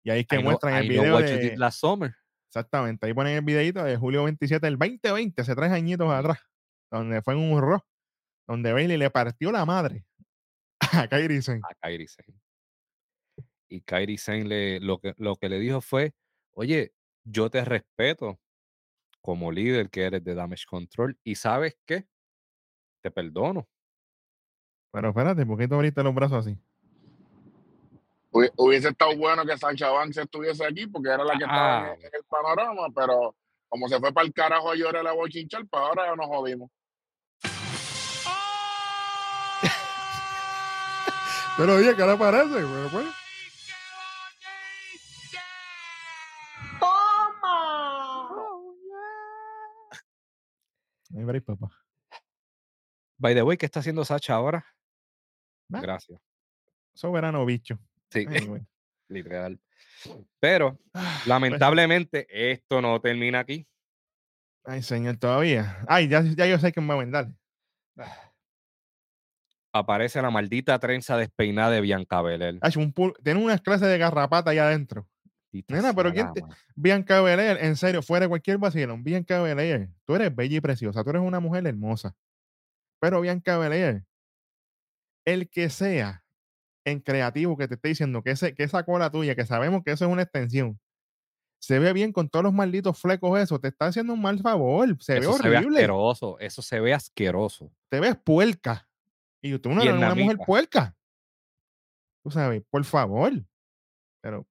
B: Y ahí es que
A: I know-
B: muestran el
A: I
B: video de...
A: last summer.
B: Exactamente, ahí ponen el videito de julio 27 del 2020, hace tres añitos atrás, donde fue en un rock, donde Bailey le partió la madre a Kyrie Sane.
A: a Kairi Sane. Y Kairi Sane le, lo, que, lo que le dijo fue, oye, yo te respeto como líder que eres de Damage Control y sabes qué, te perdono.
B: Pero espérate, ¿por qué tú abriste los brazos así?
D: Hubi- Hubiese estado bueno que Sancha Banks estuviese aquí porque era la que estaba
A: Ah.
D: en, en el panorama, pero como se fue para el carajo a llorar la bochinchar, pues ahora ya nos jodimos.
B: Pero oye, ¿qué le parece? Pero, pues, papá.
A: By the way, ¿qué está haciendo Sacha ahora?
B: Nah.
A: Gracias.
B: Soberano bicho.
A: Sí,
B: Anyway.
A: literal. Pero
B: Ah, pues,
A: lamentablemente esto no termina aquí.
B: Ay, señor, todavía. Ay, ya, ya yo sé quién va a vender.
A: Aparece la maldita trenza despeinada de Bianca Belair.
B: Ay, un tiene unas clases de garrapata allá adentro. Nena, pero ¿quién te- Bianca Belair, en serio, fuera de cualquier vacilón, Bianca Belair, tú eres bella y preciosa, tú eres una mujer hermosa. Pero Bianca Belair, el que sea en creativo que te esté diciendo que, ese, que esa cola tuya, que sabemos que eso es una extensión, se ve bien con todos los malditos flecos, eso, te está haciendo un mal favor, se ve
A: Eso se ve
B: horrible,
A: asqueroso. Eso se ve asqueroso.
B: te ves puerca. Y tú no eres una mujer puerca. Tú sabes, por favor. Pero,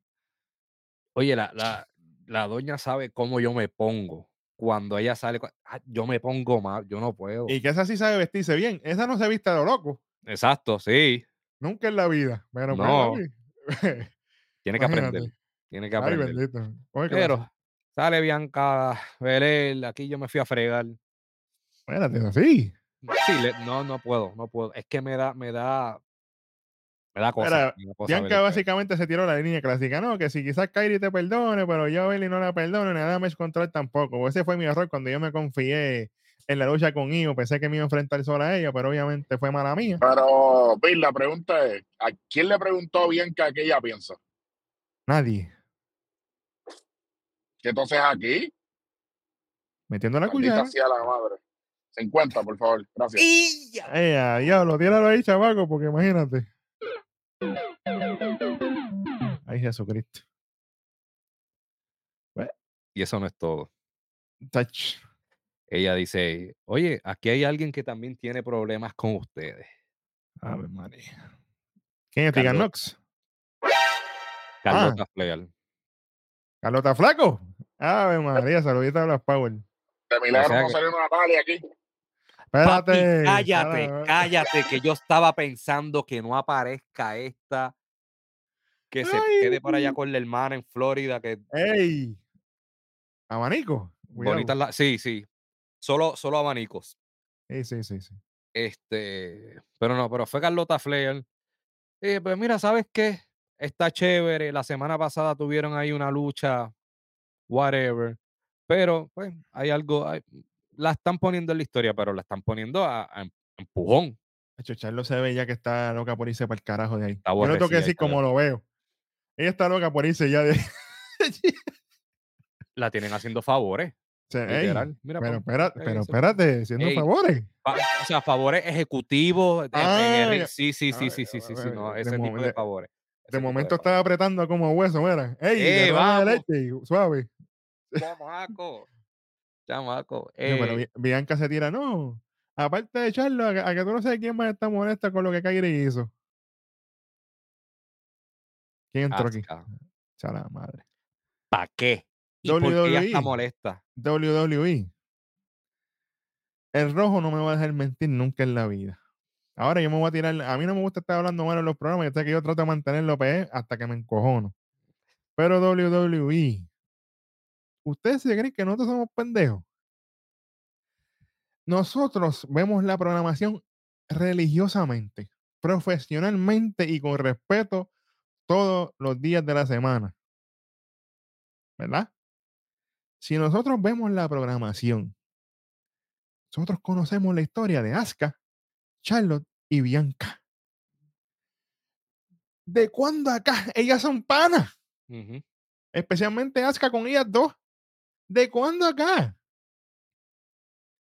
A: Oye, la, la, la doña sabe cómo yo me pongo. Cuando ella sale, ah, yo me pongo mal, yo no puedo.
B: y que esa sí sabe vestirse bien, esa no se viste de lo loco.
A: Exacto, sí.
B: Nunca en la vida. Pero,
A: No. Tiene que aprender. Tiene que
B: Ay,
A: aprender.
B: bendito. Oye, ¿qué pasa?
A: Pero sale Bianca Belén, aquí yo me fui a fregar.
B: Espérate, así.
A: Sí, le- no, no puedo, no puedo. Es que me da, me da, Me da cosa.
B: Mira,
A: me da cosa ver
B: Bianca básicamente se tiró la línea clásica. No, que si quizás Kyrie te perdone, pero yo a Bailey no la perdono, ni a Damage Control tampoco. Ese fue mi error cuando yo me confié en la lucha con Io. Pensé que me iba a enfrentar sola a ella, pero obviamente fue mala mía.
D: Pero, Bill, la pregunta es, ¿a quién le preguntó a Bianca qué ella piensa?
B: Nadie.
D: Que entonces aquí,
B: Metiendo la cuchara.
D: la madre. 50, por favor. Gracias.
A: ¡Y ya!
B: Tíralo ahí, chavaco, porque imagínate. Ay, Jesucristo.
A: Y eso no es todo.
B: Touch.
A: Ella dice, oye, aquí hay alguien que también tiene problemas con ustedes.
B: Ave María. ¿Quién es
A: Carlos.
B: Knox?
A: Carlota Flair.
B: Carlota Flaco. Ave María, saludita a Black Power.
D: De milagro
A: sea
D: no salió Natalia aquí.
B: Espérate.
A: Papi, cállate,
B: espérate.
A: cállate, que yo estaba pensando que no aparezca esta, que se quede por allá con la hermana en Florida, que
B: ¡Ey! Abanico. Cuidado.
A: bonita la... Sí, sí, solo, solo abanicos.
B: Sí, sí, sí, sí.
A: Este, pero no, pero fue Carlota Flair. Eh, pues mira, ¿sabes qué? Está chévere. La semana pasada tuvieron ahí una lucha, whatever. Pero, pues, hay algo, hay- la están poniendo en la historia, pero la están poniendo a, a em- empujón.
B: Hecho, Charlo se ve ya que está loca por irse para el carajo de ahí.
A: Está
B: Yo no tengo que decir como lo veo. Ella está loca por irse ya de.
A: La tienen haciendo favores.
B: O sea, ey,
A: Literal. Mira,
B: pero, espérate, pero espérate, haciendo
A: Ey.
B: favores.
A: Fa- o sea, favores ejecutivos. de- en el
B: Ah,
A: sí, sí, sí,
B: Ah,
A: sí, sí, sí, sí,
B: eh,
A: no,
B: de
A: ese tipo de
B: de-
A: favores.
B: De momento
A: favores.
B: estaba apretando como hueso, mira. ¡Ey!
A: Eh,
B: derrame de
A: vamos.
B: leche, suave.
A: Chamaco. Chamaco.
B: No, pero
A: eh,
B: Bi- Bianca se tira, no. Aparte de Charlo, a, que- a que tú no sabes quién más está molesta con lo que Kyrie hizo. ¿Quién entró aquí? Chala madre.
A: ¿Pa' qué? ¿Y por qué ella está
B: WWE.
A: molesta?
B: WWE. El rojo no me va a dejar mentir nunca en la vida. Ahora yo me voy a tirar. A mí no me gusta estar hablando mal en los programas. Yo sé que yo trato de mantenerlo PE hasta que me encojono. Pero WWE. ¿Ustedes se creen que nosotros somos pendejos? Nosotros vemos la programación religiosamente, profesionalmente y con respeto todos los días de la semana. ¿Verdad? Si nosotros vemos la programación, nosotros conocemos la historia de Asuka, Charlotte y Bianca. ¿De cuándo acá ellas son panas? Especialmente Asuka con ellas dos. ¿De cuándo acá?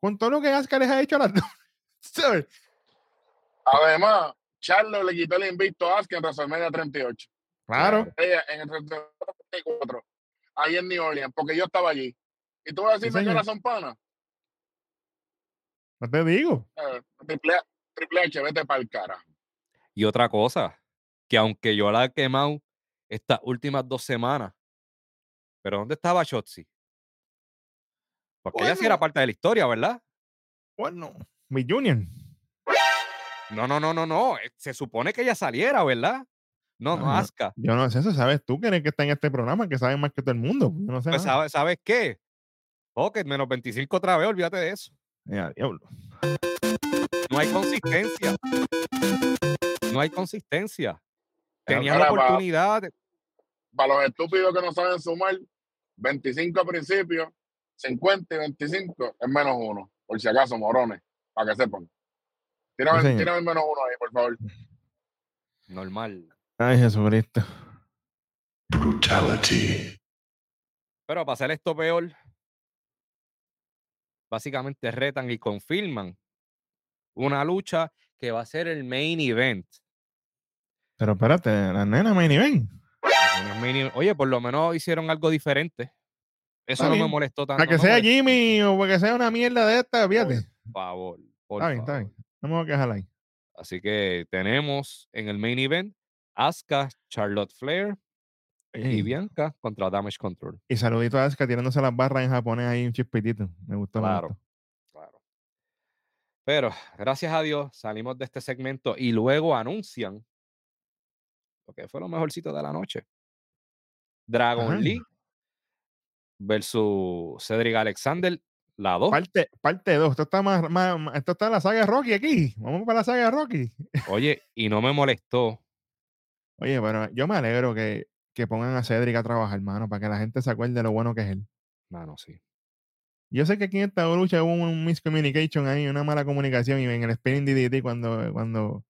B: Con todo lo que Asuka les ha hecho a las dos.
D: Además, Charlo le quitó el invicto a Asuka en WrestleMania 38.
B: Claro.
D: Ella en el 34, ahí en New Orleans, porque yo estaba allí. Y tú vas a decirme que
B: señor.
D: ahora son panas.
B: No te digo.
D: Eh, Triple, Triple H, vete para el cara.
A: Y otra cosa, que aunque yo la he quemado estas últimas dos semanas, pero ¿dónde estaba Shotzi? Porque ella sí era parte de la historia, ¿verdad?
B: Bueno, mi Junior.
A: No, no, no, no, no. eh, Se supone que ella saliera, ¿verdad? No, no,
B: Ah,
A: Aska.
B: Yo no sé eso, sabes tú que eres que está en este programa, que sabes más que todo el mundo. Yo no sé.
A: Pues,
B: nada.
A: ¿sabes, ¿sabes qué? Ok, menos 25 otra vez, olvídate de eso.
B: Ya, diablo.
A: No hay consistencia. No hay consistencia. Tenían la oportunidad. de-
D: Para los estúpidos que no saben sumar, 25 al principio, 50 y 25 es menos uno. Por si acaso, morones, para que sepan. Tírame,
B: Sí,
D: tírame el menos uno ahí, por favor.
A: Normal.
B: Ay, Jesucristo.
C: Brutality.
A: Pero para hacer esto peor, básicamente retan y confirman una lucha que va a ser el main event.
B: Pero espérate, la nena main event.
A: Oye, por lo menos hicieron algo diferente. Eso
B: Está
A: no me molestó tanto.
B: Para que
A: no
B: sea
A: molestó,
B: Jimmy o para que sea una mierda de esta, fíjate.
A: Por favor. por
B: Está bien, está bien. No me voy a quejar ahí.
A: Así que tenemos en el main event Asuka, Charlotte Flair y Bianca contra Damage Control.
B: Y saludito a Asuka tirándose las barras en japonés ahí un chispitito. Me gustó. me
A: Claro.
B: gustó.
A: Claro. Pero gracias a Dios salimos de este segmento y luego anuncian lo que fue lo mejorcito de la noche. Dragon
B: Ajá.
A: Lee versus Cedric Alexander, la 2.
B: Parte, parte 2. Esto está más, más- más- esto está en la saga de Rocky aquí. Vamos para la saga de Rocky.
A: Oye, y no me molestó
B: Oye, pero yo me alegro que, que pongan a Cedric a trabajar, hermano, para que la gente se acuerde de lo bueno que es él.
A: Mano, sí.
B: Yo sé que aquí en esta lucha hubo un miscommunication ahí, una mala comunicación, y en el spinning DDT cuando, cuando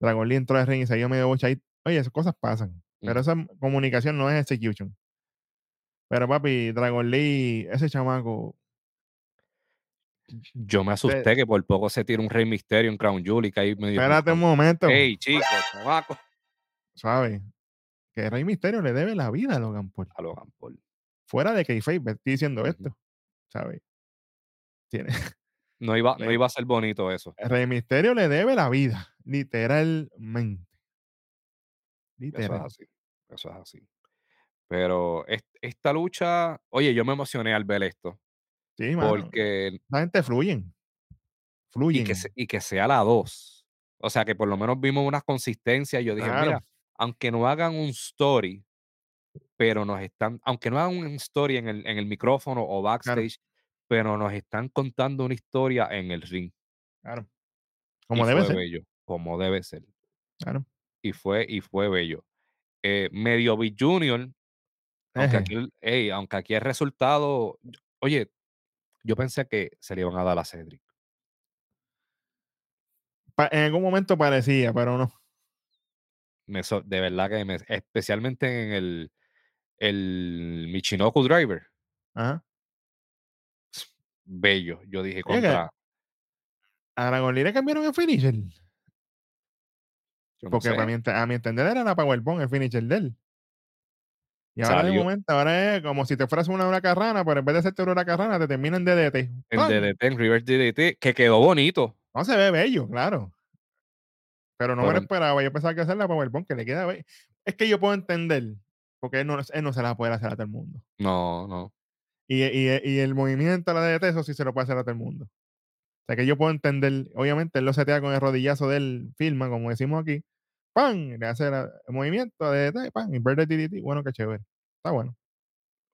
B: Dragon Lee entró al ring y salió medio bocha ahí. Oye, esas cosas pasan. Pero esa comunicación no es execution. Pero papi, Dragon Lee, ese chamaco,
A: Yo me asusté que por poco se tira un Rey Misterio en Crown Jewel y que ahí
B: espérate un momento,
A: Ey, chicos, chamaco.
B: suave. Que Rey Misterio le debe la vida a Logan Paul.
A: A Logan Paul.
B: Fuera de Kayfabe, estoy diciendo esto, ¿sabes? Tiene,
A: No iba, no iba a ser bonito eso.
B: Rey Misterio le debe la vida, literalmente.
A: Eso es
B: Literal.
A: así. Eso es así. Pero est- esta lucha, oye, yo me emocioné al ver esto.
B: Sí, mano.
A: Porque.
B: La gente fluyen.
A: Y
B: Fluyen.
A: que, se- y que sea la 2. O sea, que por lo menos vimos unas consistencias. Yo dije,
B: Claro.
A: mira, aunque no hagan un story, pero nos están, aunque no hagan un story en el, en el micrófono o backstage, pero nos están contando una historia en el ring.
B: Claro.
A: y
B: Como debe
A: fue
B: ser.
A: bello, como debe ser.
B: Claro.
A: Y fue, y fue bello. Eh, medio Big Junior, aunque aquí, el- ey, aunque aquí el resultado, oye, yo pensé que se le iban a dar a Cedric.
B: Pa- en algún momento parecía, pero no.
A: Me de verdad que me, especialmente en el, el Michinoku Driver,
B: Ajá.
A: bello. Yo dije contra.
B: A Dragon Lee le cambiaron el finisher.
A: yo no
B: Porque
A: sé,
B: para mi ente- a mi entender era la Powerbomb el finisher de él. Y ahora de momento, ahora es como si te fueras una huracarrana, pero en vez de hacerte una huracarrana, te terminan de DDT.
A: en. DDT, en Reverse DDT, que quedó bonito.
B: No se ve bello, claro. Pero no me lo esperaba. Yo pensaba que hacer la Powerbomb, que le queda bello. Es que yo puedo entender, porque él no, él no se la puede hacer a todo el mundo.
A: No, no.
B: Y, y- y el movimiento a la DDT, eso sí se lo puede hacer a todo el mundo. O sea que yo puedo entender, obviamente él lo setea con el rodillazo del firma, como decimos aquí. ¡Pam! Le hace el movimiento de. Y verde DDT. Bueno, qué chévere. Está bueno.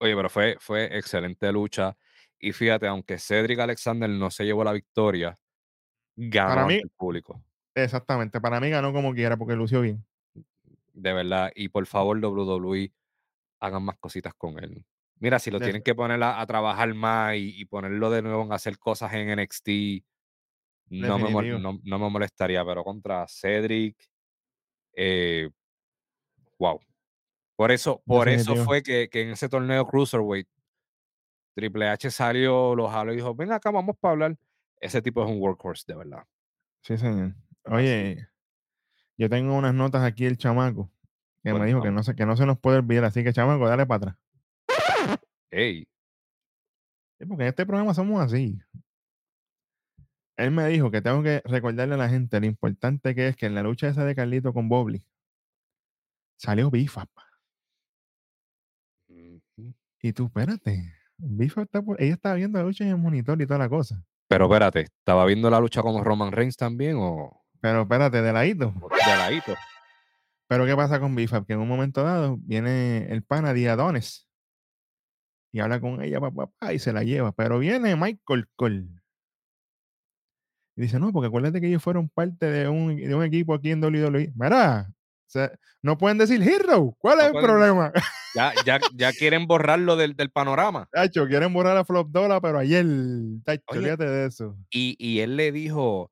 A: Oye, pero fue, fue excelente lucha. Y fíjate, aunque Cedric Alexander no se llevó la victoria, ganó
B: mí-
A: el público.
B: Exactamente. Para mí ganó como quiera, porque lució bien.
A: De verdad. Y por favor, WWE, hagan más cositas con él. Mira, si lo tienen que poner a, a trabajar más y, y ponerlo de nuevo en hacer cosas en NXT, no me, mol-
B: Definitivo.
A: no, no me molestaría, pero contra Cedric, eh, wow. Por eso, por eso fue que, que en ese torneo Cruiserweight, Triple H salió, lo jaló y dijo, ven acá, vamos para hablar. Ese tipo es un workhorse, de verdad.
B: Sí, señor. Oye, yo tengo unas notas aquí el chamaco que me dijo que no, se, que no se nos puede olvidar. Así que, chamaco, dale para atrás.
A: Ey,
B: Sí, porque en este programa somos así. Él me dijo que tengo que recordarle a la gente lo importante que es que en la lucha esa de Carlito con Bobby salió Bifa. Y tú, espérate. Bifa está por- ella estaba viendo la lucha en el monitor y toda la cosa.
A: Pero espérate, ¿estaba viendo la lucha con Roman Reigns también o
B: Pero espérate, de ladito.
A: de ladito?
B: Pero ¿qué pasa con Bifa? Que en un momento dado viene el pana Diadones y habla con ella, papá, y se la lleva. Pero viene Michael Cole. Y dice, no, porque acuérdate que ellos fueron parte de un, de un equipo aquí en WWE. Mira, o sea, no pueden decir Hero. ¿Cuál
A: No
B: es el problema?
A: Ya, ya, ya quieren borrarlo del, del panorama.
B: Tacho, quieren borrar a Flop Dollar, pero ayer, tacho,
A: Oye.
B: de eso.
A: Y, y él le dijo,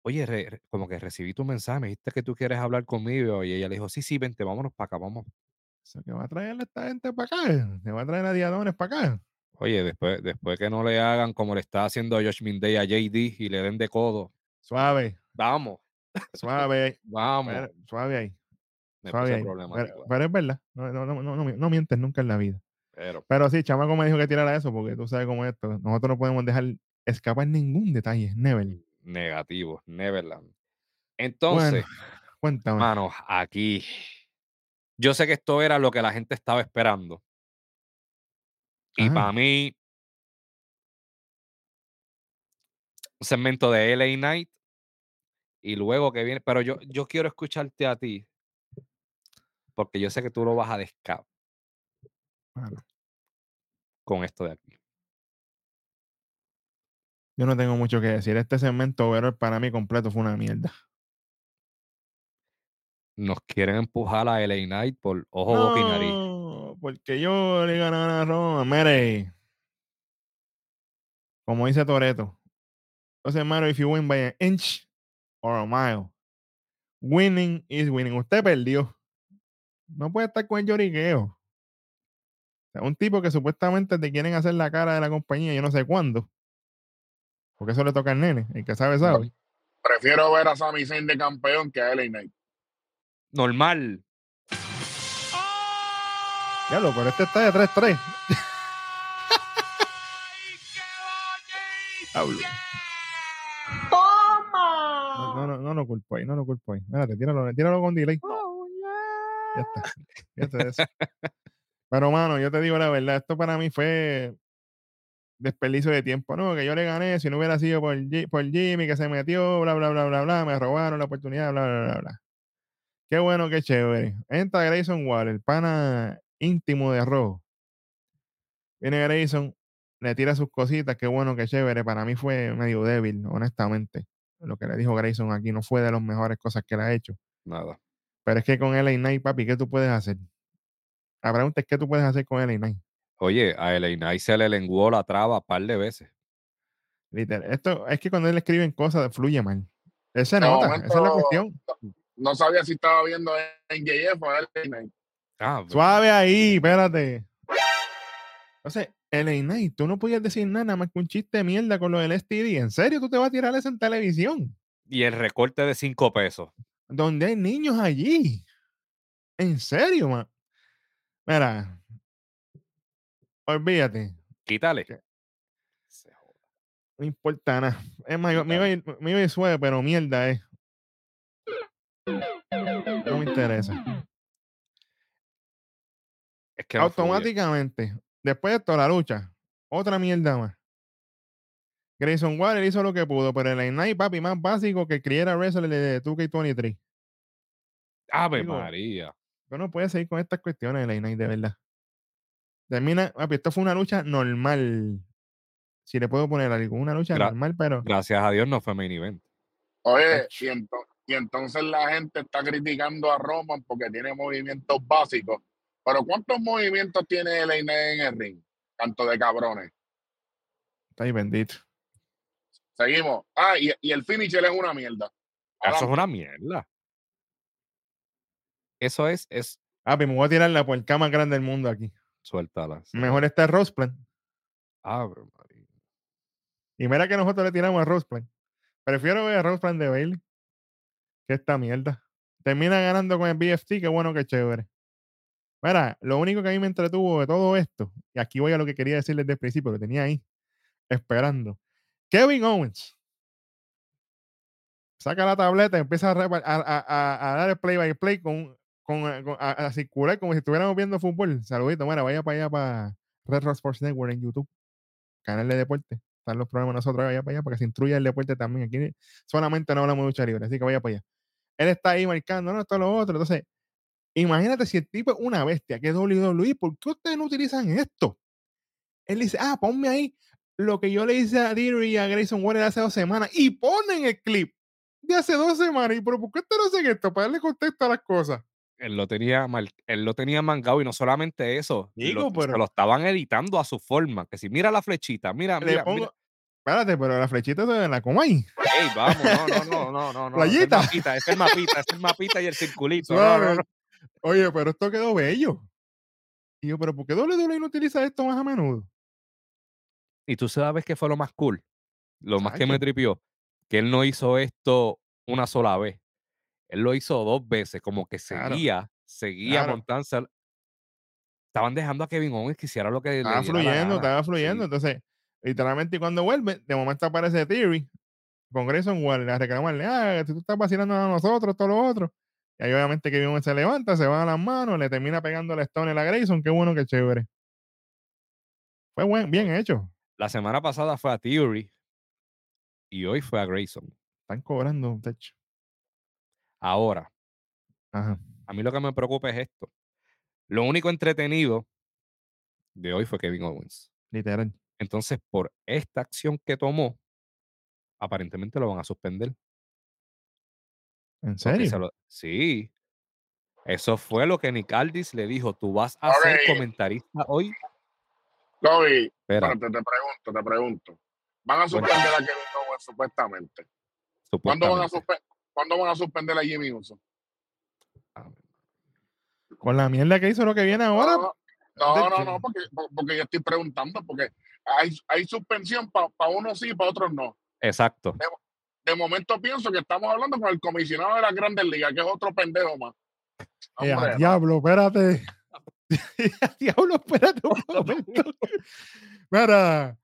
A: oye, re- como que recibí tu mensaje, me dijiste que tú quieres hablar conmigo. Y ella le dijo, sí, sí, vente, vámonos para acá, vamos.
B: Eso que va a traer a esta gente para acá. Se va a traer a Diadones para acá.
A: Oye, después, después que no le hagan como le está haciendo a Josh Day a JD y le den de codo,
B: Suave,
A: vamos,
B: suave,
A: vamos.
B: suave ahí. Suave ahí. Pero, pero es verdad. No, no, no, no, no, mientes nunca en la vida.
A: Pero,
B: Pero sí, Chamaco me dijo que tirara eso porque tú sabes cómo es esto. Nosotros no podemos dejar escapar ningún detalle. Never.
A: negativo, Neverland. Entonces,
B: Cuéntame.
A: Mano, aquí. Yo sé que esto era lo que la gente estaba esperando. Y para mí, un segmento de LA Night. Y luego que viene. Pero yo, yo quiero escucharte a ti. Porque yo sé que tú lo vas a descap
B: Mano,
A: con esto de aquí.
B: yo no tengo mucho que decir. Este segmento overall para mí completo fue una mierda.
A: Nos quieren empujar a LA Knight por ojo, boca y nariz.
B: No, porque yo le gané a Roma. Mire, como dice Toreto, doesn't matter if you win by an inch or a mile. Winning is winning. Usted perdió. No puede estar con el lloriqueo. Un tipo que supuestamente te quieren hacer la cara de la compañía, yo no sé cuándo. Porque eso le toca al nene. El que sabe, sabe.
D: Prefiero ver a Sami Zayn de campeón que a LA Knight.
A: Normal.
B: Ya lo, pero este está de 3-3. Hablo. No,
E: ¡Toma!
B: no, no, no lo culpo ahí, no lo culpo ahí. Espérate, tíralo, tíralo con delay. Ya está. Fíjate de eso. Pero, mano, yo te digo la verdad, esto para mí fue desperdicio de tiempo, ¿no? Que yo le gané, si no hubiera sido por, Ji- por Jimmy, que se metió, bla, bla, bla, bla, bla, me robaron la oportunidad, bla, bla, bla, bla. Qué bueno, qué chévere. Entra Grayson Waller, el pana íntimo de Rojo. Viene Grayson, le tira sus cositas, qué bueno, qué chévere. Para mí fue medio débil, honestamente. Lo que le dijo Grayson aquí no fue de las mejores cosas que le ha hecho.
A: Nada.
B: Pero es que con LA Knight, papi, ¿qué tú puedes hacer? La pregunta es, ¿qué tú puedes hacer con LA Knight?
A: Oye, a LA Knight se le lenguó la traba un par de veces.
B: Literal. Esto es que cuando él escribe cosas, fluye mal. Él se
D: De
B: nota,
D: momento-
B: esa es la cuestión.
D: No sabía si estaba viendo en JF o LA Knight.
A: Ah,
B: Suave ahí, espérate. Entonces, LA Knight, tú no podías decir nada, nada más que un chiste de mierda con lo del STD. ¿En serio tú te vas a tirar eso en televisión?
A: Y el recorte de 5 pesos.
B: Donde hay niños allí. ¿En serio, man? Mira. Olvídate.
A: Quítale.
B: ¿Qué?
A: Se joda.
B: No importa nada. Es más, me iba a ir, me iba a ir suave, pero mierda es. No me interesa.
A: Es que no fluye.
B: Automáticamente, después de toda la lucha, otra mierda más. Grayson Waller hizo lo que pudo, pero el Knight, papi, más básico que criera wrestler de 2K23.
A: Ave
B: Digo,
A: María.
B: Yo no puedo seguir con estas cuestiones de Knight, de verdad. Termina, papi, esto fue una lucha normal. Si le puedo poner algo, una lucha
A: Gra-
B: normal, pero
A: Gracias a Dios no fue main event.
D: Oye, y, ento- y entonces la gente está criticando a Roman porque tiene movimientos básicos. Pero ¿cuántos movimientos tiene LA Knight en el ring? Tanto de cabrones.
B: está ahí bendito.
D: Seguimos. Ah, y, y el finisher es una mierda.
A: Eso es una mierda. Eso es, es,
B: Papi, me voy a tirar la puerca más grande del mundo aquí.
A: suéltala.
B: Mejor está el Roseplan.
A: Ave María.
B: Y mira que nosotros le tiramos a Roseplan. Prefiero ver a Roseplan de Bailey que esta mierda. Termina ganando con el BFT, qué bueno, qué chévere. Mira, lo único que a mí me entretuvo de todo esto, y aquí voy a lo que quería decir desde el principio, lo tenía ahí, esperando. Kevin Owens saca la tableta y empieza a, dar el play by play con, eh, a, circular como si estuviéramos viendo fútbol. Saludito, mira, vaya para allá para Red Rock Sports Network en YouTube, canal de deporte. Están los programas nosotros, vaya para allá para que se instruya el deporte también. Aquí solamente no hablamos de lucha libre, así que vaya para allá. Él está ahí marcando, no, esto es lo otro. Entonces, imagínate si el tipo es una bestia, que es WWE, ¿por qué ustedes no utilizan esto? Él dice, ah, ponme ahí lo que yo le hice a Deary y a Grayson Waller hace dos semanas y ponen el clip de hace dos semanas. ¿Y pero por qué ustedes no hacen esto? Para darle contexto a las cosas.
A: Él lo tenía mal, él lo tenía mangado y no solamente eso,
B: Digo,
A: lo,
B: pero-
A: se lo estaban editando a su forma. Que si mira la flechita, mira,
B: Le
A: mira,
B: pongo,
A: mira.
B: Espérate, pero la flechita de la coma ahí.
A: Ey, vamos, no, no, no, no, no, no. ese Es
B: Playita.
A: el mapita, es el mapita, es el mapita y el circulito. no, no, no.
B: Oye, pero esto quedó bello. Y yo, pero ¿por qué WWE no utiliza esto más a menudo?
A: Y tú sabes qué fue lo más cool, lo más que me tripió, que él no hizo esto una sola vez. Él lo hizo dos veces, como que
B: Claro,
A: seguía, seguía
B: claro.
A: montándose. Estaban dejando a Kevin Owens que hiciera lo que
B: Estaba
A: le diera la
B: fluyendo,
A: gana.
B: estaba fluyendo.
A: Sí.
B: Entonces, literalmente, y cuando vuelve, de momento aparece Theory con Grayson Waller a reclamarle, ah, si tú estás vacilando a nosotros, todo lo otro. Y ahí obviamente que se levanta, se va a las manos, le termina pegando la Stone a Grayson, qué bueno, qué chévere. Fue buen, bien hecho.
A: La semana pasada fue a Theory y hoy fue a Grayson.
B: Están cobrando un techo.
A: Ahora,
B: Ajá.
A: a mí lo que me preocupa es esto. Lo único entretenido de hoy fue Kevin Owens.
B: Literal.
A: Entonces, por esta acción que tomó, aparentemente lo van a suspender.
B: ¿En
A: se
B: serio?
A: lo- sí, Eso fue lo que Nick Aldis le dijo. Tú vas a ser comentarista hoy.
D: Kobe,
A: Espera,
D: espérate, te pregunto, te pregunto. Van a suspender a Kevin Owens supuestamente. ¿Cuándo van, a
A: supuestamente.
D: suspe- ¿Cuándo van a suspender a Jimmy Uso?
B: Con la mierda que hizo lo que viene ahora.
D: No, no, no, porque, porque yo estoy preguntando, porque hay, hay suspensión para unos sí y para otros no.
A: Exacto.
D: De momento pienso que estamos hablando con el comisionado de las grandes ligas, que es otro pendejo más.
B: Eh, a diablo, espérate. Diablo, espérate un momento. Mira,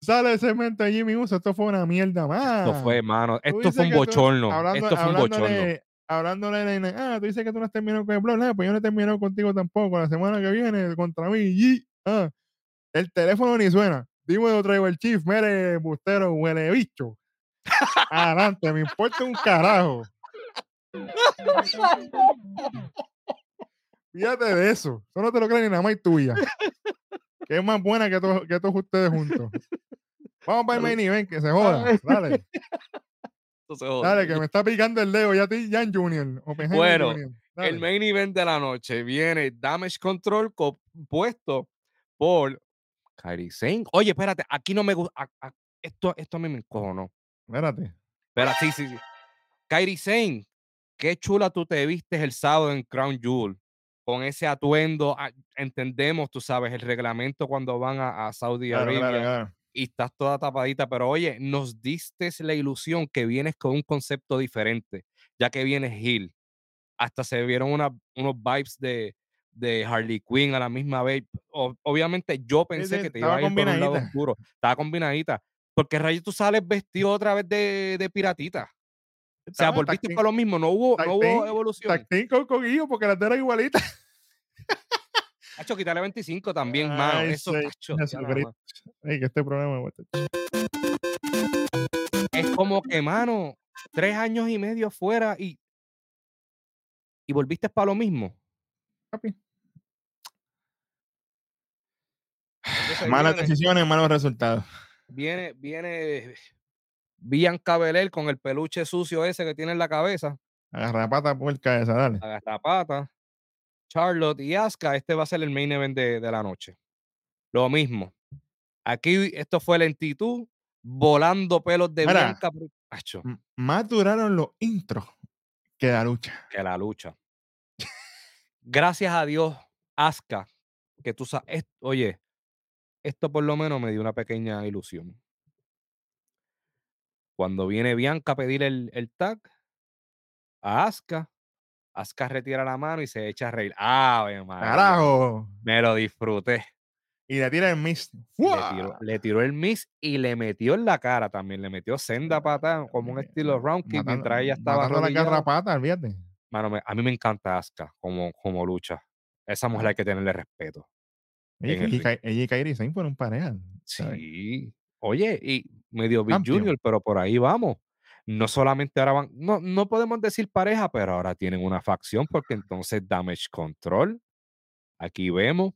B: sale el segmento de Jimmy Uso. Esto fue una mierda más.
A: Esto fue, mano.
B: Tú
A: Esto fue un
B: tú-
A: bochorno.
B: hablando-
A: Esto fue un bochorno.
B: hablándole- de, ah, tú dices que tú no has terminado con el blog, pues yo no he terminado contigo tampoco. La semana que viene contra mí, y, ah, el teléfono ni suena. Dime lo traigo el chief, mere, bustero, huele bicho. Adelante, me importa un carajo. Fíjate de eso. Eso no te lo creen ni nada más tuya. Que es más buena que, to- que todos ustedes juntos. Vamos para el main event, que se joda. Dale.
A: Se.
B: Dale, que me está picando el dedo ya a ti, Jan Junior.
A: Bueno,
B: Junior.
A: El main event de la noche viene Damage Control compuesto por Kairi Sane. Oye, espérate, aquí no me gusta. Esto, esto a mí me encojonó.
B: Espérate.
A: Espera, sí, sí, sí. Kairi Sane, qué chula tú te vistes el sábado en Crown Jewel. Con ese atuendo, ah, entendemos, tú sabes, el reglamento cuando van a, a Saudi
B: Claro,
A: Arabia
B: claro, claro.
A: y estás toda tapadita, pero oye, nos diste la ilusión que vienes con un concepto diferente, ya que vienes heel. Hasta se vieron una- unos vibes de, de Harley Quinn a la misma vez. O- obviamente yo pensé
B: sí,
A: que te iba a ir por un lado oscuro. Estaba combinadita. Porque rayos tú sales vestido otra vez de, de piratita. O sea, volviste para lo mismo, no hubo, no hubo evolución.
B: Con Coquillo porque las de eran igualitas.
A: Hacho, quitarle 25 también, mano.
B: Ay,
A: Eso,
B: sí,
A: tacho.
B: Ey, que este programa me
A: es como que, mano, tres años y medio fuera y, y volviste para lo mismo.
B: Papi.
A: Entonces
B: Malas
A: viene-
B: decisiones, malos resultados.
A: viene, viene Bianca Belair con el peluche sucio ese que tiene en la cabeza,
B: Agarra pata puerca esa, dale.
A: la pata, Charlotte y Asuka, este va a ser el main event de, de la noche. Lo mismo. Aquí esto fue lentitud, volando pelos de
B: Mira.
A: Bianca. Acho,
B: Más duraron los intros que la lucha.
A: que la lucha. Gracias a Dios, Asuka, que tú sabes, oye, esto por lo menos me dio una pequeña ilusión. Cuando viene Bianca a pedir el, el tag a Asuka, Asuka retira la mano y se echa a reír. ¡Ave María!
B: Carajo.
A: Me lo disfruté.
B: Y le tira el mist.
A: Le tiró, le tiró el miss y le metió en la cara también. Le metió senda pata como un estilo round kick mientras ella estaba
B: la garrapata, olvídate.
A: Mano, me- a mí me encanta Asuka como, como lucha. Esa mujer hay que tenerle respeto.
B: Ella,
A: el
B: y, Kai- ella y Kairi Sane fueron pareja. ¿sabes?
A: Sí. Oye, y medio Big
B: Campeón.
A: Junior, pero por ahí vamos. No solamente ahora van, no, no podemos decir pareja, pero ahora tienen una facción porque entonces Damage Control. Aquí vemos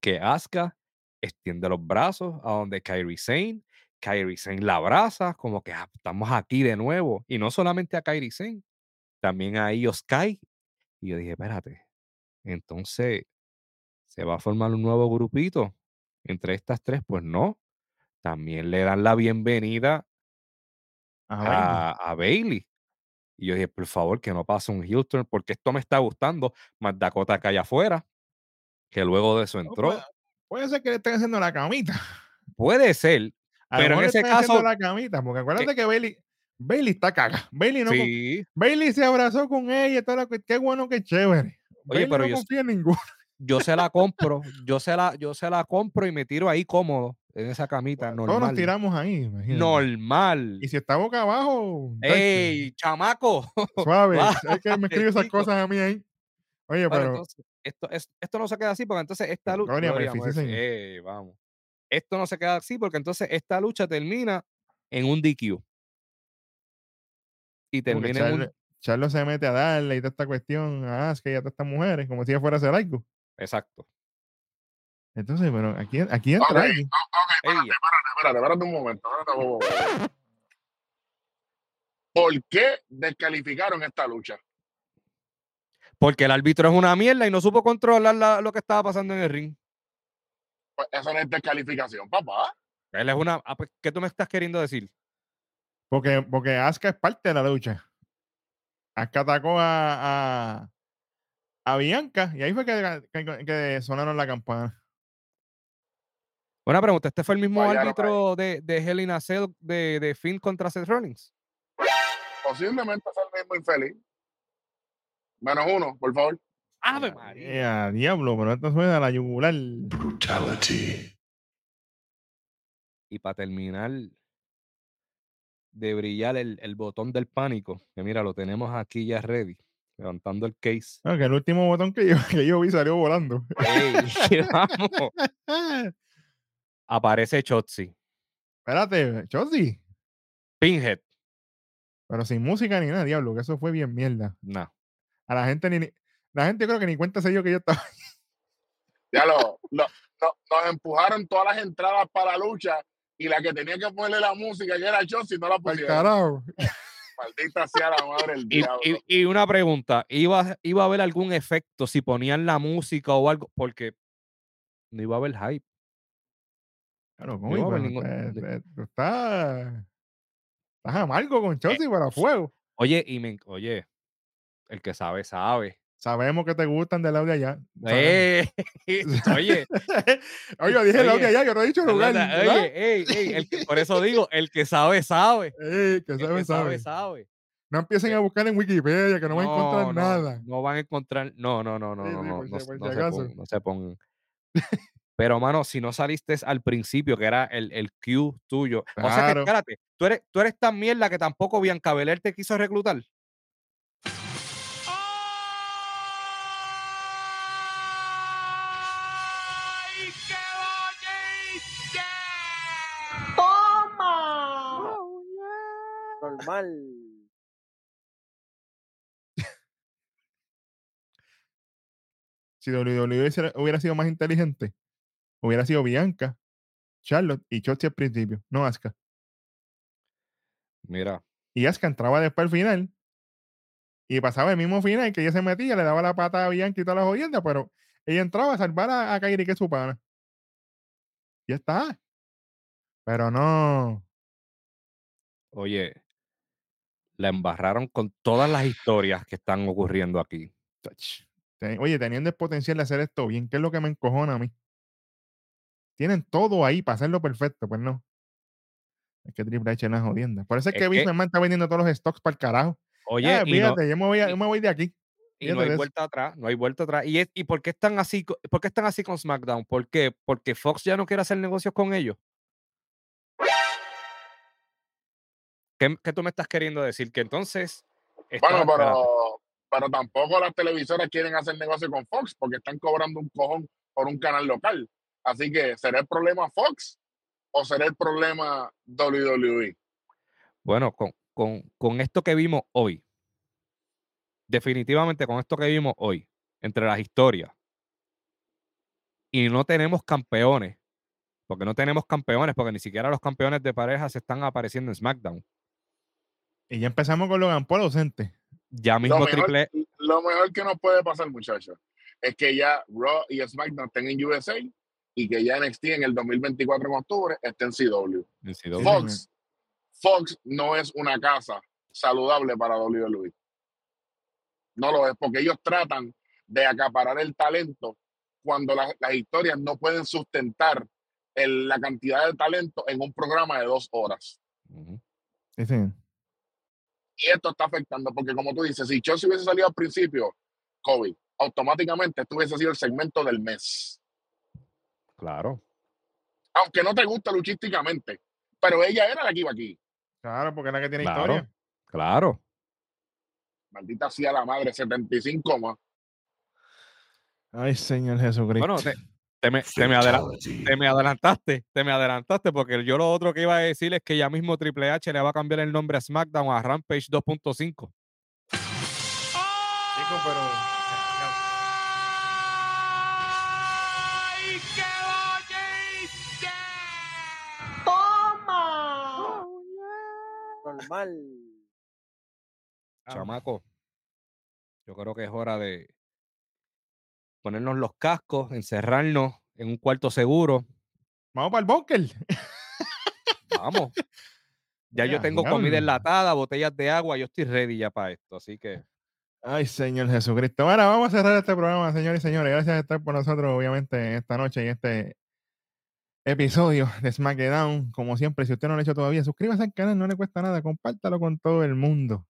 A: que Asuka extiende los brazos a donde Kairi Sane. Kairi Sane la abraza, como que "Ah, estamos aquí de nuevo. Y no solamente a Kairi Sane, también a Io Sky. Y yo dije, espérate, entonces se va a formar un nuevo grupito entre estas tres. Pues no, también le dan la bienvenida a, a Bailey. Y yo dije, por favor, que no pase un heel turn, porque esto me está gustando. Más Dakota que allá afuera, que luego de eso
B: No,
A: entró.
B: puede, puede ser que le estén haciendo la camita.
A: Puede ser,
B: A
A: Pero en ese caso-
B: la camita, porque acuérdate que Bailey, Bailey está caga. Bailey no con-
A: sí.
B: Bailey se abrazó con ella, toda la qué bueno, qué chévere. Bailey
A: pero
B: no
A: yo-
B: confía en ninguno.
A: Yo se la compro, yo se la, yo se la compro y me tiro ahí cómodo en esa camita,
B: Todos nos
A: normal.
B: tiramos ahí, imagínate.
A: Normal.
B: Y si está boca abajo,
A: ¡Ey, chamaco!
B: suave. Es que me escribe esas cosas a mí ahí. Oye,
A: Bueno,
B: pero
A: entonces, esto, es- esto no se queda así porque entonces esta lucha. Ey, vamos. Esto no se queda así porque entonces esta lucha termina en un DQ. Y termina en un.
B: Charlo se mete a darle y toda esta cuestión a Asuka y a todas estas mujeres, como si ella fuera a hacer algo.
A: Exacto.
B: Entonces, pero aquí, aquí entra
D: Ok,
B: alguien.
D: ok, espérate, espérate, espérate, espérate un momento. espérate. ¿Por qué descalificaron esta lucha?
A: Porque el árbitro es una mierda y no supo controlar la- lo que estaba pasando en el ring.
D: Pues eso no es descalificación, papá.
A: Él es una. ah, pues, ¿Qué tú me estás queriendo decir?
B: Porque, porque Asuka es parte de la lucha. Asuka atacó a, a, a Bianca y ahí fue que, que- que sonaron la campana.
A: Una pregunta, ¿este fue el mismo
D: Vaya,
A: árbitro de, de Hell in a Cell de, de Finn contra Seth Rollins?
D: Posiblemente es el mismo infeliz. Menos uno, por favor.
A: ¡Ave María!
B: Diablo, pero esto suena a la yugular.
A: Y para terminar de brillar el, el botón del pánico, que mira, lo tenemos aquí ya ready, levantando el case.
B: No, que el último botón que yo, que yo vi salió volando.
A: ¡Ey! ¡Vamos! Aparece Chotzi,
B: Espérate, Chosy.
A: Pinhead.
B: Pero sin música ni nada, diablo, que eso fue bien mierda.
A: No.
B: A la gente ni. La gente yo creo que ni cuenta se dio que yo estaba.
D: Ya lo, lo- no- nos empujaron todas las entradas para la lucha y la que tenía que ponerle la música, que era Chelsea, no la pusieron.
B: carajo.
D: Maldita sea la madre del
A: Y,
D: diablo.
A: y- y una pregunta, ¿iba, ¿iba a haber algún efecto si ponían la música o algo? Porque no iba a haber hype.
B: Claro,
A: No
B: coño,
A: iba a haber ningún- de-
B: te- tú estás. Amargo
A: Eh,
B: con Chelsea para fuego.
A: Oye, y me, oye, el que sabe, sabe.
B: Sabemos que te gustan del audio allá.
A: ¡Eh! Oye,
B: Oye, yo dije el audio allá, yo no he dicho lugar.
A: oye, ey, ey, el que- por eso digo, el que sabe, sabe.
B: Ey, que
A: El
B: sabe,
A: que
B: sabe.
A: sabe, sabe.
B: No empiecen a buscar en Wikipedia, que no, van a encontrar
A: no,
B: nada.
A: No van a encontrar. No, no, no, no,
B: Sí,
A: no,
B: sí,
A: no, se pongan, no se pongan. Pero, mano, si no saliste al principio, que era el, el Q tuyo. O sea que,
B: Claro.
A: espérate, tú eres, tú eres tan mierda que tampoco Bianca Belair te quiso reclutar.
E: Normal.
B: Si WWE hubiera- sido más inteligente, hubiera sido Bianca, Charlotte y Chelsea al principio, no Asuka.
A: Mira,
B: Y Asuka entraba después al final y pasaba el mismo final que ella se metía, le daba la pata a Bianca y todas las jodiendas, pero ella entraba a salvar a, a Kairi, que es su pana. Ya está. Pero no.
A: oye, la embarraron con todas las historias que están ocurriendo aquí.
B: Oye, teniendo el potencial de hacer esto bien, ¿qué es lo que me encojona a mí? Tienen todo ahí para hacerlo perfecto, pues no. Es que Triple H es una jodienda. Por eso es,
A: Es
B: que Vince McMahon está vendiendo todos los stocks para el carajo.
A: Oye, no,
B: fíjate, yo, me voy a- yo me voy de aquí.
A: y no
B: fíjate
A: hay vuelta atrás, no hay vuelta atrás. ¿Y, es- y por qué están así, por qué están así con SmackDown? ¿Por qué? Porque Fox ya no quiere hacer negocios con ellos. ¿Qué, qué tú me estás queriendo decir? Que entonces.
D: Bueno, pero, pero tampoco las televisoras quieren hacer negocio con Fox porque están cobrando un cojón por un canal local. Así que, ¿será el problema Fox o será el problema WWE?
A: Bueno, con, con, con esto que vimos hoy, definitivamente con esto que vimos hoy, entre las historias, y no tenemos campeones, porque no tenemos campeones, porque ni siquiera los campeones de pareja se están apareciendo en SmackDown.
B: Y ya empezamos con Logan Paul ausente.
A: Ya
D: Lo
A: mismo
D: mejor,
A: Triple
D: lo mejor que nos puede pasar, muchachos, es que ya Raw y SmackDown estén en USA y que ya NXT en el 2024 en octubre esté en CW.
A: en CW.
D: Fox, Fox no es una casa saludable para WWE. No lo es, porque ellos tratan de acaparar el talento cuando las, las historias no pueden sustentar el- la cantidad de talento en un programa de dos horas.
B: Sí, sí.
D: Y esto está afectando, porque como tú dices, si Chelsea hubiese salido al principio, COVID, automáticamente esto hubiese sido el segmento del mes.
A: Claro.
D: Aunque no te gusta luchísticamente, pero ella era la que iba aquí.
B: Claro, porque es la que tiene
A: Claro.
B: historia.
A: Claro.
D: Maldita sea la madre, 75 más.
B: Ay, Señor Jesucristo.
A: Bueno, te, te me, te me adela- te me adelantaste, te me adelantaste, porque yo lo otro que iba a decir es que ya mismo Triple H le va a cambiar el nombre a SmackDown a Rampage 2.5.
B: Chico, pero.
E: Normal.
A: Chamaco. Yo creo que es hora de ponernos los cascos, encerrarnos en un cuarto seguro.
B: Vamos para el búnker.
A: Vamos. Ya yo tengo comida enlatada, botellas de agua, yo estoy ready ya para esto, así que
B: Ay, Señor Jesucristo. Bueno, vamos a cerrar este programa, señores y señores. Gracias por estar por nosotros, obviamente, esta noche y este episodio de SmackDown. Como siempre, si usted no lo ha hecho todavía, suscríbase al canal, no le cuesta nada. Compártalo con todo el mundo.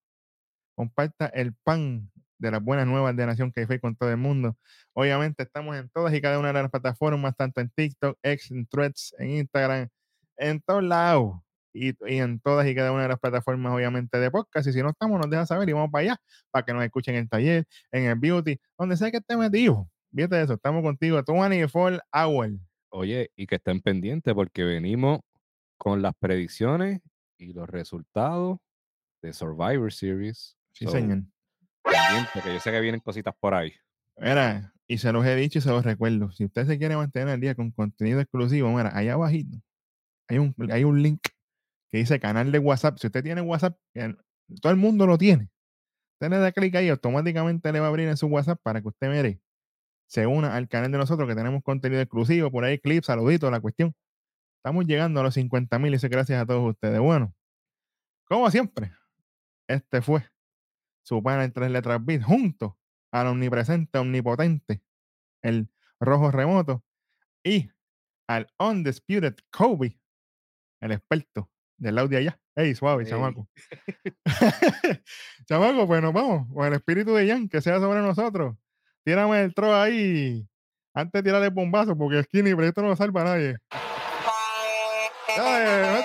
B: Comparta el pan de las buenas nuevas de Nación que con todo el mundo. Obviamente, estamos en todas y cada una de las plataformas, tanto en TikTok, X, en Threads, en Instagram, en todos lados. Y, y en todas y cada una de las plataformas, obviamente, de podcast. Y si no estamos, nos deja saber y vamos para allá, para que nos escuchen en el taller, en el beauty, donde sea que esté metido. Fíjate eso, estamos contigo 24 hours.
A: Oye, y que estén pendientes porque venimos con las predicciones y los resultados de Survivor Series.
B: Sí,
A: So,
B: señor.
A: Pendiente, que yo sé que vienen cositas por ahí.
B: Mira, y se los he dicho y se los recuerdo. Si usted se quiere mantener al día con contenido exclusivo, mira, allá abajito hay un, hay un link que dice canal de WhatsApp. Si usted tiene WhatsApp, que todo el mundo lo tiene. Usted le da clic ahí, automáticamente le va a abrir en su WhatsApp para que usted mire, se una al canal de nosotros que tenemos contenido exclusivo, por ahí clips, saluditos, la cuestión. Estamos llegando a los 50 mil y gracias a todos ustedes. Bueno, como siempre, este fue su pana en tres letras bit junto al omnipresente, omnipotente, el rojo remoto y al undisputed Kobe, el experto del audio allá. Ey, suave,
A: Ey.
B: chamaco. chamaco, pues nos vamos con el espíritu de Jan que sea sobre nosotros. Tírame el tro ahí antes de tirarle el bombazo porque Skinny, pero esto no lo salva a nadie. Dale,